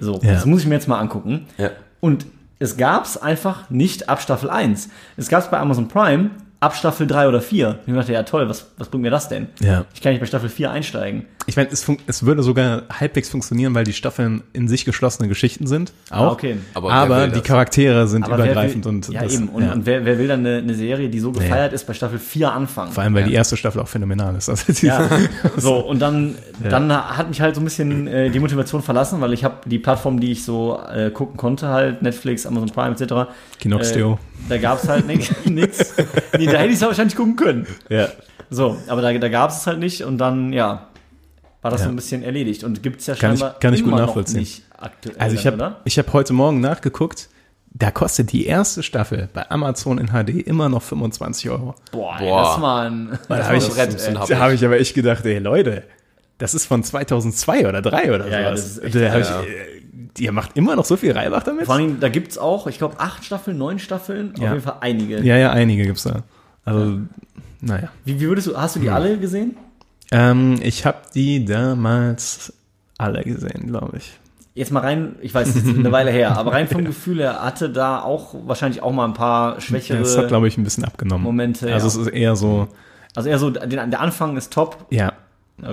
So, Ja. das muss ich mir jetzt mal angucken. Ja. Und es gab es einfach nicht ab Staffel 1. Es gab es bei Amazon Prime ab Staffel 3 oder 4. Ich dachte, ja toll, was, was bringt mir das denn? Ja. Ich kann nicht bei Staffel 4 einsteigen. Ich meine, es, es würde sogar halbwegs funktionieren, weil die Staffeln in sich geschlossene Geschichten sind. Auch. Ah, okay. Aber Aber, die das? Charaktere sind Aber übergreifend will, und ja das, eben. Und, ja. und wer, wer will dann eine, eine Serie, die so gefeiert ist, bei Staffel 4 anfangen? vor allem, weil die erste Staffel auch phänomenal ist. Also Ja, <laughs> so und dann, dann hat mich halt so ein bisschen äh, die Motivation verlassen, weil ich habe die Plattform, die ich so äh, gucken konnte, halt Netflix, Amazon Prime etc. Kinoxteo. Äh, da gab es halt nichts. <laughs> Nee, da hätte ich es wahrscheinlich gucken können. ja. So, aber da, da gab es es halt nicht und dann, ja, war das Ja. so ein bisschen erledigt und gibt es ja Kann ich- scheinbar kann ich gut immer noch nachvollziehen. nicht aktuell, Also ich habe ich hab heute Morgen nachgeguckt, da kostet die erste Staffel bei Amazon in HD immer noch 25 Euro. Boah, ey, Boah. das war ein, das Da war habe ich, ein Brett, ey. hab- da hab ich aber echt gedacht, ey Leute, das ist von 2002 oder 3 oder Ja, ja, sowas. das ist echt- da hab ja. ich, äh, ihr macht immer noch so viel Reibach damit? Vor allem, da gibt es auch, ich glaube, acht Staffeln, neun Staffeln, Ja. auf jeden Fall einige. Ja, ja, einige gibt's da. Also, naja. Wie, wie würdest du, hast du Hm. die alle gesehen? Ähm, ich habe die damals alle gesehen, glaube ich. Jetzt mal rein, ich weiß, es ist eine Weile her, aber rein vom <laughs> Gefühl her hatte da auch wahrscheinlich auch mal ein paar schwächere. Das hat, glaube ich, ein bisschen abgenommen. Momente, Also ja. es ist eher so, Also eher so, den, der Anfang ist top. Ja.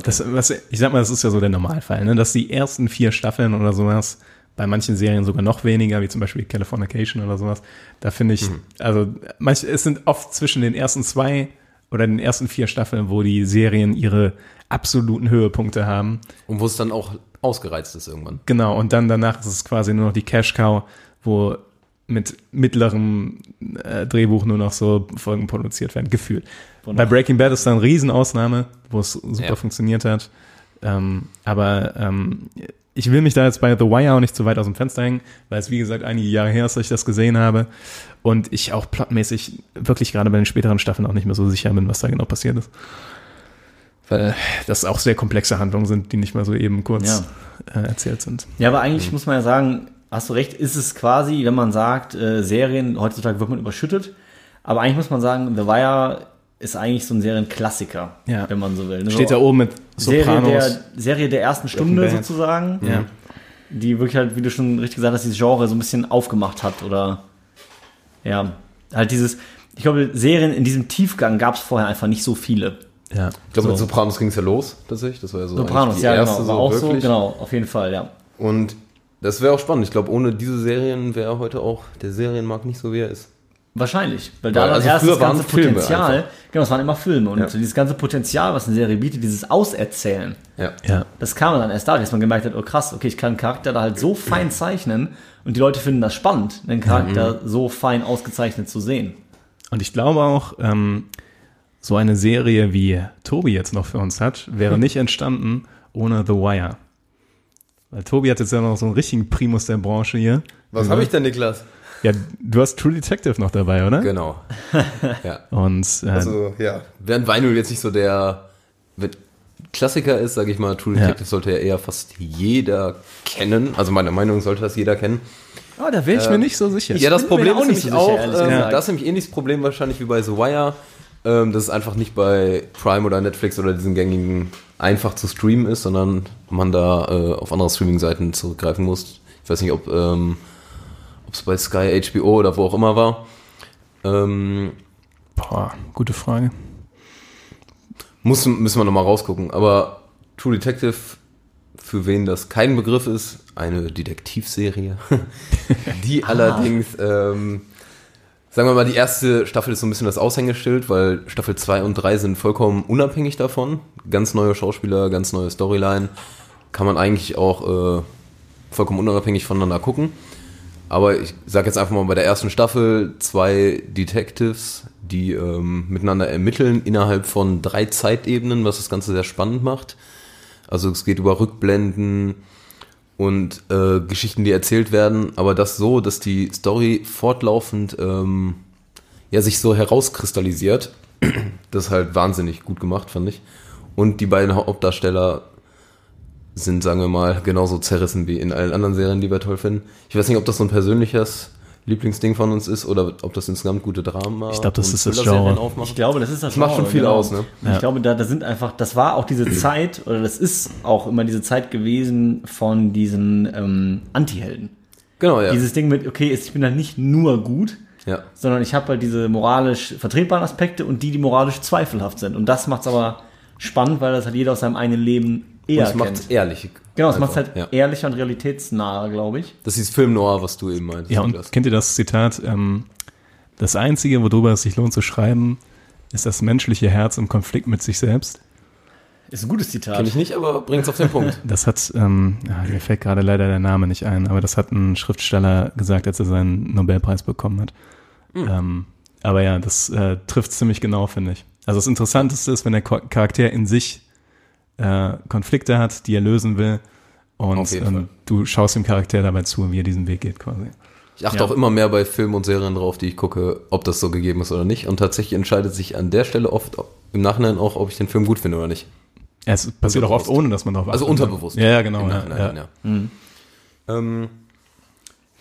Das, was, ich sag mal, das ist ja so der Normalfall, ne? dass die ersten vier Staffeln oder sowas, bei manchen Serien sogar noch weniger, wie zum Beispiel Californication oder sowas, da finde ich, also manche, es sind oft zwischen den ersten zwei oder den ersten vier Staffeln, wo die Serien ihre absoluten Höhepunkte haben. Und wo es dann auch ausgereizt ist irgendwann. Genau, und dann danach ist es quasi nur noch die Cash Cow, wo mit mittlerem äh, Drehbuch nur noch so Folgen produziert werden, gefühlt. Bei Breaking Bad ist da eine Riesenausnahme, wo es super Ja. funktioniert hat. Ähm, aber ähm, ich will mich da jetzt bei The Wire auch nicht zu weit aus dem Fenster hängen, weil es wie gesagt einige Jahre her ist, dass ich das gesehen habe. Und ich auch plotmäßig wirklich gerade bei den späteren Staffeln auch nicht mehr so sicher bin, was da genau passiert ist. Weil das auch sehr komplexe Handlungen sind, die nicht mal so eben kurz äh, erzählt sind. Ja, aber eigentlich muss man ja sagen, hast du recht, ist es quasi, wenn man sagt, äh, Serien, heutzutage wird man überschüttet, aber eigentlich muss man sagen, The Wire ist eigentlich so ein Serienklassiker, Ja. wenn man so will. Ne? Steht so, da oben mit Serie Sopranos. der, Serie der ersten Stunde sozusagen, Ja. die wirklich halt, wie du schon richtig gesagt hast, dieses Genre so ein bisschen aufgemacht hat oder ja, halt dieses, ich glaube, Serien in diesem Tiefgang gab es vorher einfach nicht so viele. ja. Ich glaube, mit So. Sopranos ging es ja los, tatsächlich. Das war ja so Sopranos, die ja, erste genau, so war auch so, wirklich. genau, auf jeden Fall, ja. Und das wäre auch spannend. Ich glaube, ohne diese Serien wäre heute auch der Serienmarkt nicht so, wie er ist. Wahrscheinlich, weil da Weil, also erst das ganze Potenzial, einfach. genau, es waren immer Filme und Ja. dieses ganze Potenzial, was eine Serie bietet, dieses Auserzählen, Ja. ja. das kam dann erst dadurch, dass man gemerkt hat, oh krass, okay, ich kann einen Charakter da halt so fein zeichnen und die Leute finden das spannend, einen Charakter so fein ausgezeichnet zu sehen. Und ich glaube auch, ähm, so eine Serie wie Tobi jetzt noch für uns hat, wäre nicht entstanden ohne The Wire. Weil Tobi hat jetzt ja noch so einen richtigen Primus der Branche hier. Was habe ich denn, Niklas? Ja, du hast True Detective noch dabei, oder? Genau. <laughs> ja. Und äh, Also, ja. Während Vinyl jetzt nicht so der Klassiker ist, sage ich mal, True Ja. Detective sollte ja eher fast jeder kennen. Also meiner Meinung nach sollte das jeder kennen. oh, da wäre ich mir nicht so sicher. Ja, das Problem auch ist nicht nämlich so sicher, auch, ehrlich ähm, das ist nämlich ähnliches Problem wahrscheinlich wie bei The Wire, ähm, dass es einfach nicht bei Prime oder Netflix oder diesen gängigen einfach zu streamen ist, sondern man da äh, auf andere Streaming-Seiten zurückgreifen muss. Ich weiß nicht, ob ähm, ob es bei Sky, HBO oder wo auch immer war. Ähm, Boah, gute Frage. muss, müssen wir nochmal rausgucken. Aber True Detective, für wen das kein Begriff ist, eine Detektivserie, <laughs> die allerdings, ähm, sagen wir mal, die erste Staffel ist so ein bisschen das Aushängeschild, weil Staffel 2 und 3 sind vollkommen unabhängig davon. Ganz neue Schauspieler, ganz neue Storyline. Kann man eigentlich auch äh, vollkommen unabhängig voneinander gucken. Aber ich sage jetzt einfach mal bei der ersten Staffel zwei Detectives, die ähm, miteinander ermitteln innerhalb von drei Zeitebenen, was das Ganze sehr spannend macht. Also es geht über Rückblenden und äh, Geschichten, die erzählt werden, aber das so, dass die Story fortlaufend ähm, ja sich so herauskristallisiert. <clears throat> Das ist halt wahnsinnig gut gemacht, fand ich. Und die beiden Hauptdarsteller sind, sagen wir mal, genauso zerrissen wie in allen anderen Serien, die wir toll finden. Ich weiß nicht, ob das so ein persönliches Lieblingsding von uns ist oder ob das insgesamt gute Drama Ich glaub, das ist das Genre. aufmachen. Ich glaube, das ist das Das macht schon Genre, viel genau. aus, ne? Ja. Ich glaube, da, da sind einfach, das war auch diese <clears throat> Zeit, oder das ist auch immer diese Zeit gewesen von diesen ähm, Anti-Helden. Genau, ja. Dieses Ding mit, okay, ich bin da nicht nur gut, ja. sondern ich habe halt diese moralisch vertretbaren Aspekte und die, die moralisch zweifelhaft sind. Und das macht es aber spannend, weil das halt jeder aus seinem eigenen Leben eher es macht kennt. ehrlich. Genau, es macht halt ja. ehrlicher und realitätsnaher, glaube ich. Das ist Film Noir, was du eben meintest. Ja, und kennt ihr das Zitat? Ähm, das Einzige, worüber es sich lohnt zu schreiben, ist das menschliche Herz im Konflikt mit sich selbst. Ist ein gutes Zitat. Kenn ich nicht, aber bringt's auf den Punkt. <laughs> Das hat, ähm, ja, mir fällt gerade leider der Name nicht ein, aber das hat ein Schriftsteller gesagt, als er seinen Nobelpreis bekommen hat. Ähm, aber ja, das äh, trifft ziemlich genau, finde ich. Also das Interessanteste ist, wenn der Charakter in sich äh, Konflikte hat, die er lösen will. Und ähm, du schaust dem Charakter dabei zu, wie er diesen Weg geht quasi. Ich achte Ja. auch immer mehr bei Filmen und Serien drauf, die ich gucke, ob das so gegeben ist oder nicht. Und tatsächlich entscheidet sich an der Stelle oft im Nachhinein auch, ob ich den Film gut finde oder nicht. Ja, es passiert auch oft, ohne dass man darauf Also achtet. unterbewusst. Ja, ja, genau. Im Ja, Nachhinein, ja. ja. Ähm,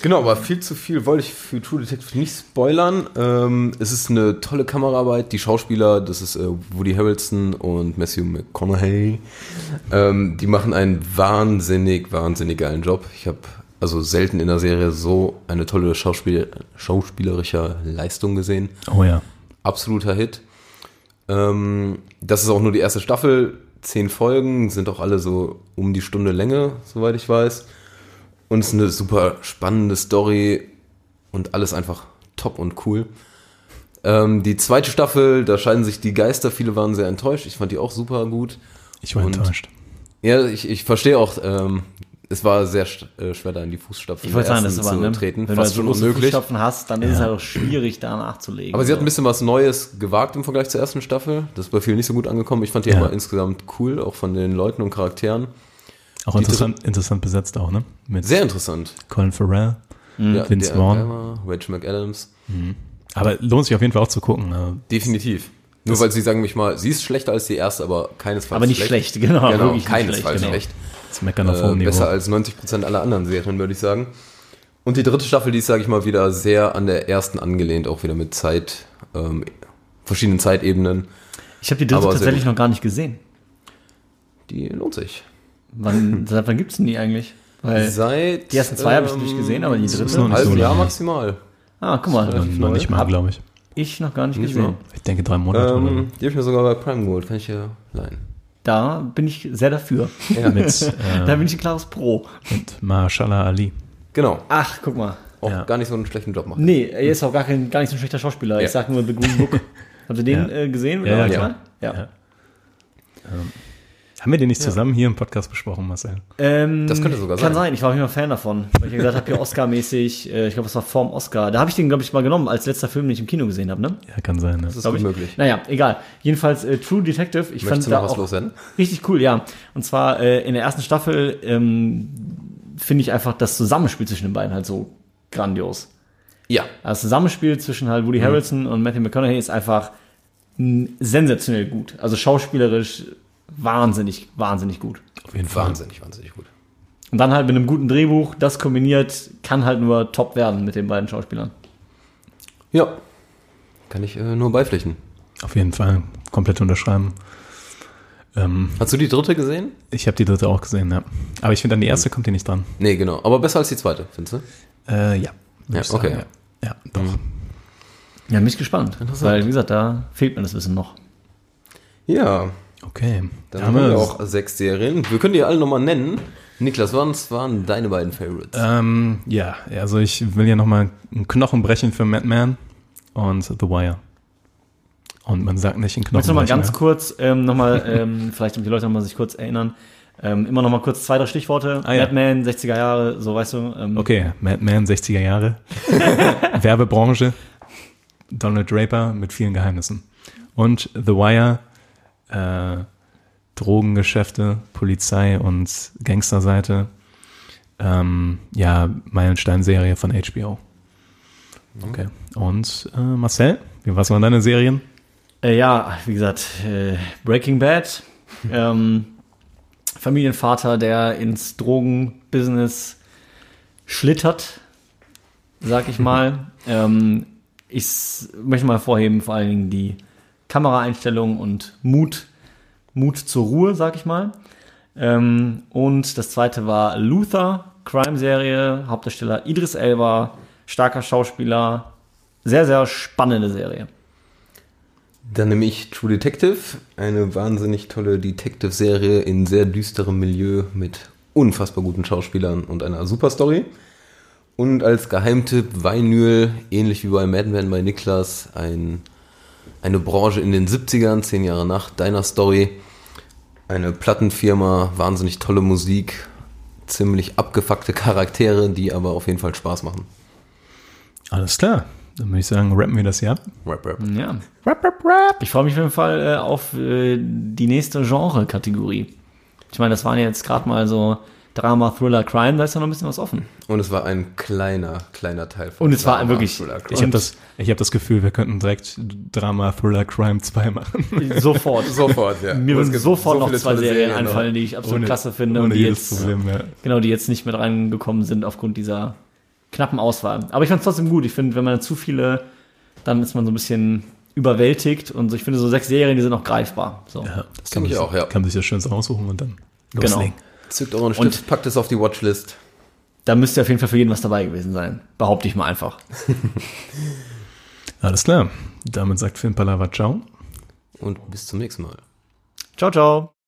genau, aber viel zu viel wollte ich für True Detective nicht spoilern. Ähm, es ist eine tolle Kameraarbeit. Die Schauspieler, das ist äh, Woody Harrelson und Matthew McConaughey, ähm, die machen einen wahnsinnig, wahnsinnig geilen Job. Ich habe also selten in der Serie so eine tolle Schauspiel schauspielerische Leistung gesehen. Oh ja. absoluter Hit. Ähm, das ist auch nur die erste Staffel. Zehn Folgen sind auch alle so um die Stunde Länge, soweit ich weiß. Und es ist eine super spannende Story und alles einfach top und cool. Ähm, die zweite Staffel, da scheiden sich die Geister. Viele waren sehr enttäuscht. Ich fand die auch super gut. Ich war Und- enttäuscht. Ja, ich, ich verstehe auch, ähm, es war sehr äh, schwer, da in die Fußstapfen Ich wollte sagen, das aber, ne, zu treten. wenn du Fast so schon große unmöglich. Fußstapfen hast, dann ist es halt auch schwierig, da nachzulegen. Aber sie hat ein bisschen was Neues gewagt im Vergleich zur ersten Staffel. Das ist bei vielen nicht so gut angekommen. Ich fand die Ja. aber insgesamt cool, auch von den Leuten und Charakteren. Auch interessant, interessant besetzt auch, ne? Mit Sehr interessant. Colin Farrell. Ja, Vince Vaughn. Rachel McAdams. Aber lohnt sich auf jeden Fall auch zu gucken. Ne? Definitiv. Nur weil sie sagen mich mal, sie ist schlechter als die erste, aber keinesfalls Aber nicht schlecht, genau, Genau, nicht keinesfalls schlecht, genau. schlecht. Das Äh, hohem Niveau. besser als 90% aller anderen Serien, würde ich sagen. Und die dritte Staffel, die ist, sage ich mal, wieder sehr an der ersten angelehnt, auch wieder mit Zeit, ähm, verschiedenen Zeitebenen. Ich habe die dritte aber tatsächlich noch gar nicht gesehen. Die lohnt sich. Wann, <laughs> seit wann gibt's denn die eigentlich? Weil, Seit die ersten zwei habe ich nicht gesehen, aber die ist dritte. noch ein nicht so Jahr maximal. Ah, guck mal. noch, noch nicht mal, glaube ich. Ich noch gar nicht, Nicht gesehen. mal. Ich denke drei Monate. Ähm, die habe ich mir sogar bei Prime geholt, kann ich hier leihen. Da bin ich sehr dafür. oder? <laughs> Mit, <laughs> Da äh, bin ich ein klares Pro. mit Mahershala Ali. Genau, Ach, guck mal. auch Ja. gar nicht so einen schlechten Job machen. Nee, er ist auch gar, kein, gar nicht so ein schlechter Schauspieler. Ja. Ich sag nur The Green Book. Habt ihr den Ja. äh, gesehen? Ja, ja, ja. Ja. Haben wir den nicht zusammen hier im Podcast besprochen, Marcel? Ähm, Das könnte sogar Kann sein. sein, ich war auch immer Fan davon. Weil ich ja gesagt habe, hier Oscar-mäßig, äh, ich glaube, es war vorm Oscar. Da habe ich den, glaube ich, mal genommen, als letzter Film, den ich im Kino gesehen habe, ne? Ja, kann sein. Ne? Das ist Glaub gut ich. möglich. Naja, egal. Jedenfalls äh, True Detective. Ich Möchtest fand du da noch was auch loswerden? richtig cool, ja. Und zwar äh, in der ersten Staffel ähm, finde ich einfach das Zusammenspiel zwischen den beiden halt so grandios. Ja, Das Zusammenspiel zwischen halt Mhm. Woody Harrelson und Matthew McConaughey ist einfach sensationell gut. Also schauspielerisch wahnsinnig, wahnsinnig gut. Auf jeden Fall. wahnsinnig, wahnsinnig gut. Und dann halt mit einem guten Drehbuch, das kombiniert, kann halt nur top werden mit den beiden Schauspielern. Ja, kann ich äh, nur beipflichten. Auf jeden Fall. Komplett unterschreiben. Ähm, Hast du die dritte gesehen? ich habe die dritte auch gesehen, ja. Aber ich finde, an die erste kommt die nicht dran. Nee, genau. Aber besser als die zweite, findest du? Äh, ja. Ja, ich sagen, okay. Ja, ja doch. Ja, bin ich gespannt. Weil, wie gesagt, da fehlt mir das Wissen noch. Ja, Okay. dann Da haben wir auch sechs Serien. Wir können die alle nochmal nennen. Niklas, was waren deine beiden Favorites? Ähm, ja, also ich will ja nochmal einen Knochen brechen für Madman und The Wire. Und man sagt nicht in Knochen Jetzt noch mal brechen, ganz ja. kurz, ähm, nochmal, <laughs> ähm, vielleicht um die Leute nochmal sich kurz erinnern, ähm, immer nochmal kurz zwei, drei Stichworte. Ah, ja. Batman, 60er Jahre, so weißt du. Ähm, Okay, Madman, 60er Jahre. <laughs> Werbebranche. Donald Draper mit vielen Geheimnissen. Und The Wire, äh, Drogengeschäfte, Polizei und Gangsterseite. Ähm, ja, Meilenstein-Serie von HBO. Okay. Und äh, Marcel, wie was waren deine Serien? Äh, ja, wie gesagt, äh, Breaking Bad. <laughs> ähm, Familienvater, der ins Drogenbusiness schlittert, sag ich mal. <laughs> ähm, ich möchte mal hervorheben, vor allen Dingen die Kameraeinstellung und Mut, Mut zur Ruhe, sag ich mal. Ähm, und das zweite war Luther, Crime-Serie, Hauptdarsteller Idris Elba, starker Schauspieler, sehr, sehr spannende Serie. Dann nehme ich True Detective, eine wahnsinnig tolle Detective-Serie in sehr düsterem Milieu mit unfassbar guten Schauspielern und einer super Story. Und als Geheimtipp Vinyl, ähnlich wie bei Madman bei Niklas, ein, eine Branche in den 70ern, zehn Jahre nach deiner Story. Eine Plattenfirma, wahnsinnig tolle Musik, ziemlich abgefuckte Charaktere, die aber auf jeden Fall Spaß machen. Alles klar. Dann würde ich sagen, rappen wir das hier ab. Rap, rap. Ja. Ich freue mich auf jeden Fall äh, auf äh, die nächste Genre-Kategorie. Ich meine, das waren ja jetzt gerade mal so Drama, Thriller, Crime, da ist ja noch ein bisschen was offen. Und es war ein kleiner, kleiner Teil von Und es war Drama, wirklich- Thriller, Crime. Ich habe das, ich hab das Gefühl, wir könnten direkt Drama, Thriller, Crime 2 machen. <laughs> Sofort. Sofort, ja. Mir würden sofort so noch zwei Serien einfallen, die ich absolut Ohne- klasse finde ohne und die jedes jetzt, Problem, ja. genau, die jetzt nicht mit reingekommen sind aufgrund dieser knappen Auswahl. Aber ich fand es trotzdem gut. Ich finde, wenn man zu viele, dann ist man so ein bisschen überwältigt und so, ich finde so sechs Serien, die sind auch greifbar. So. Ja, das Kenn ich man auch, ja. Kann man sich das schön aussuchen und dann Genau. Zückt euren Stift, packt es auf die Watchlist. Da müsste auf jeden Fall für jeden was dabei gewesen sein. Behaupte ich mal einfach. <laughs> Alles klar. Damit sagt Filmpalava ciao. und bis zum nächsten Mal. Ciao, ciao.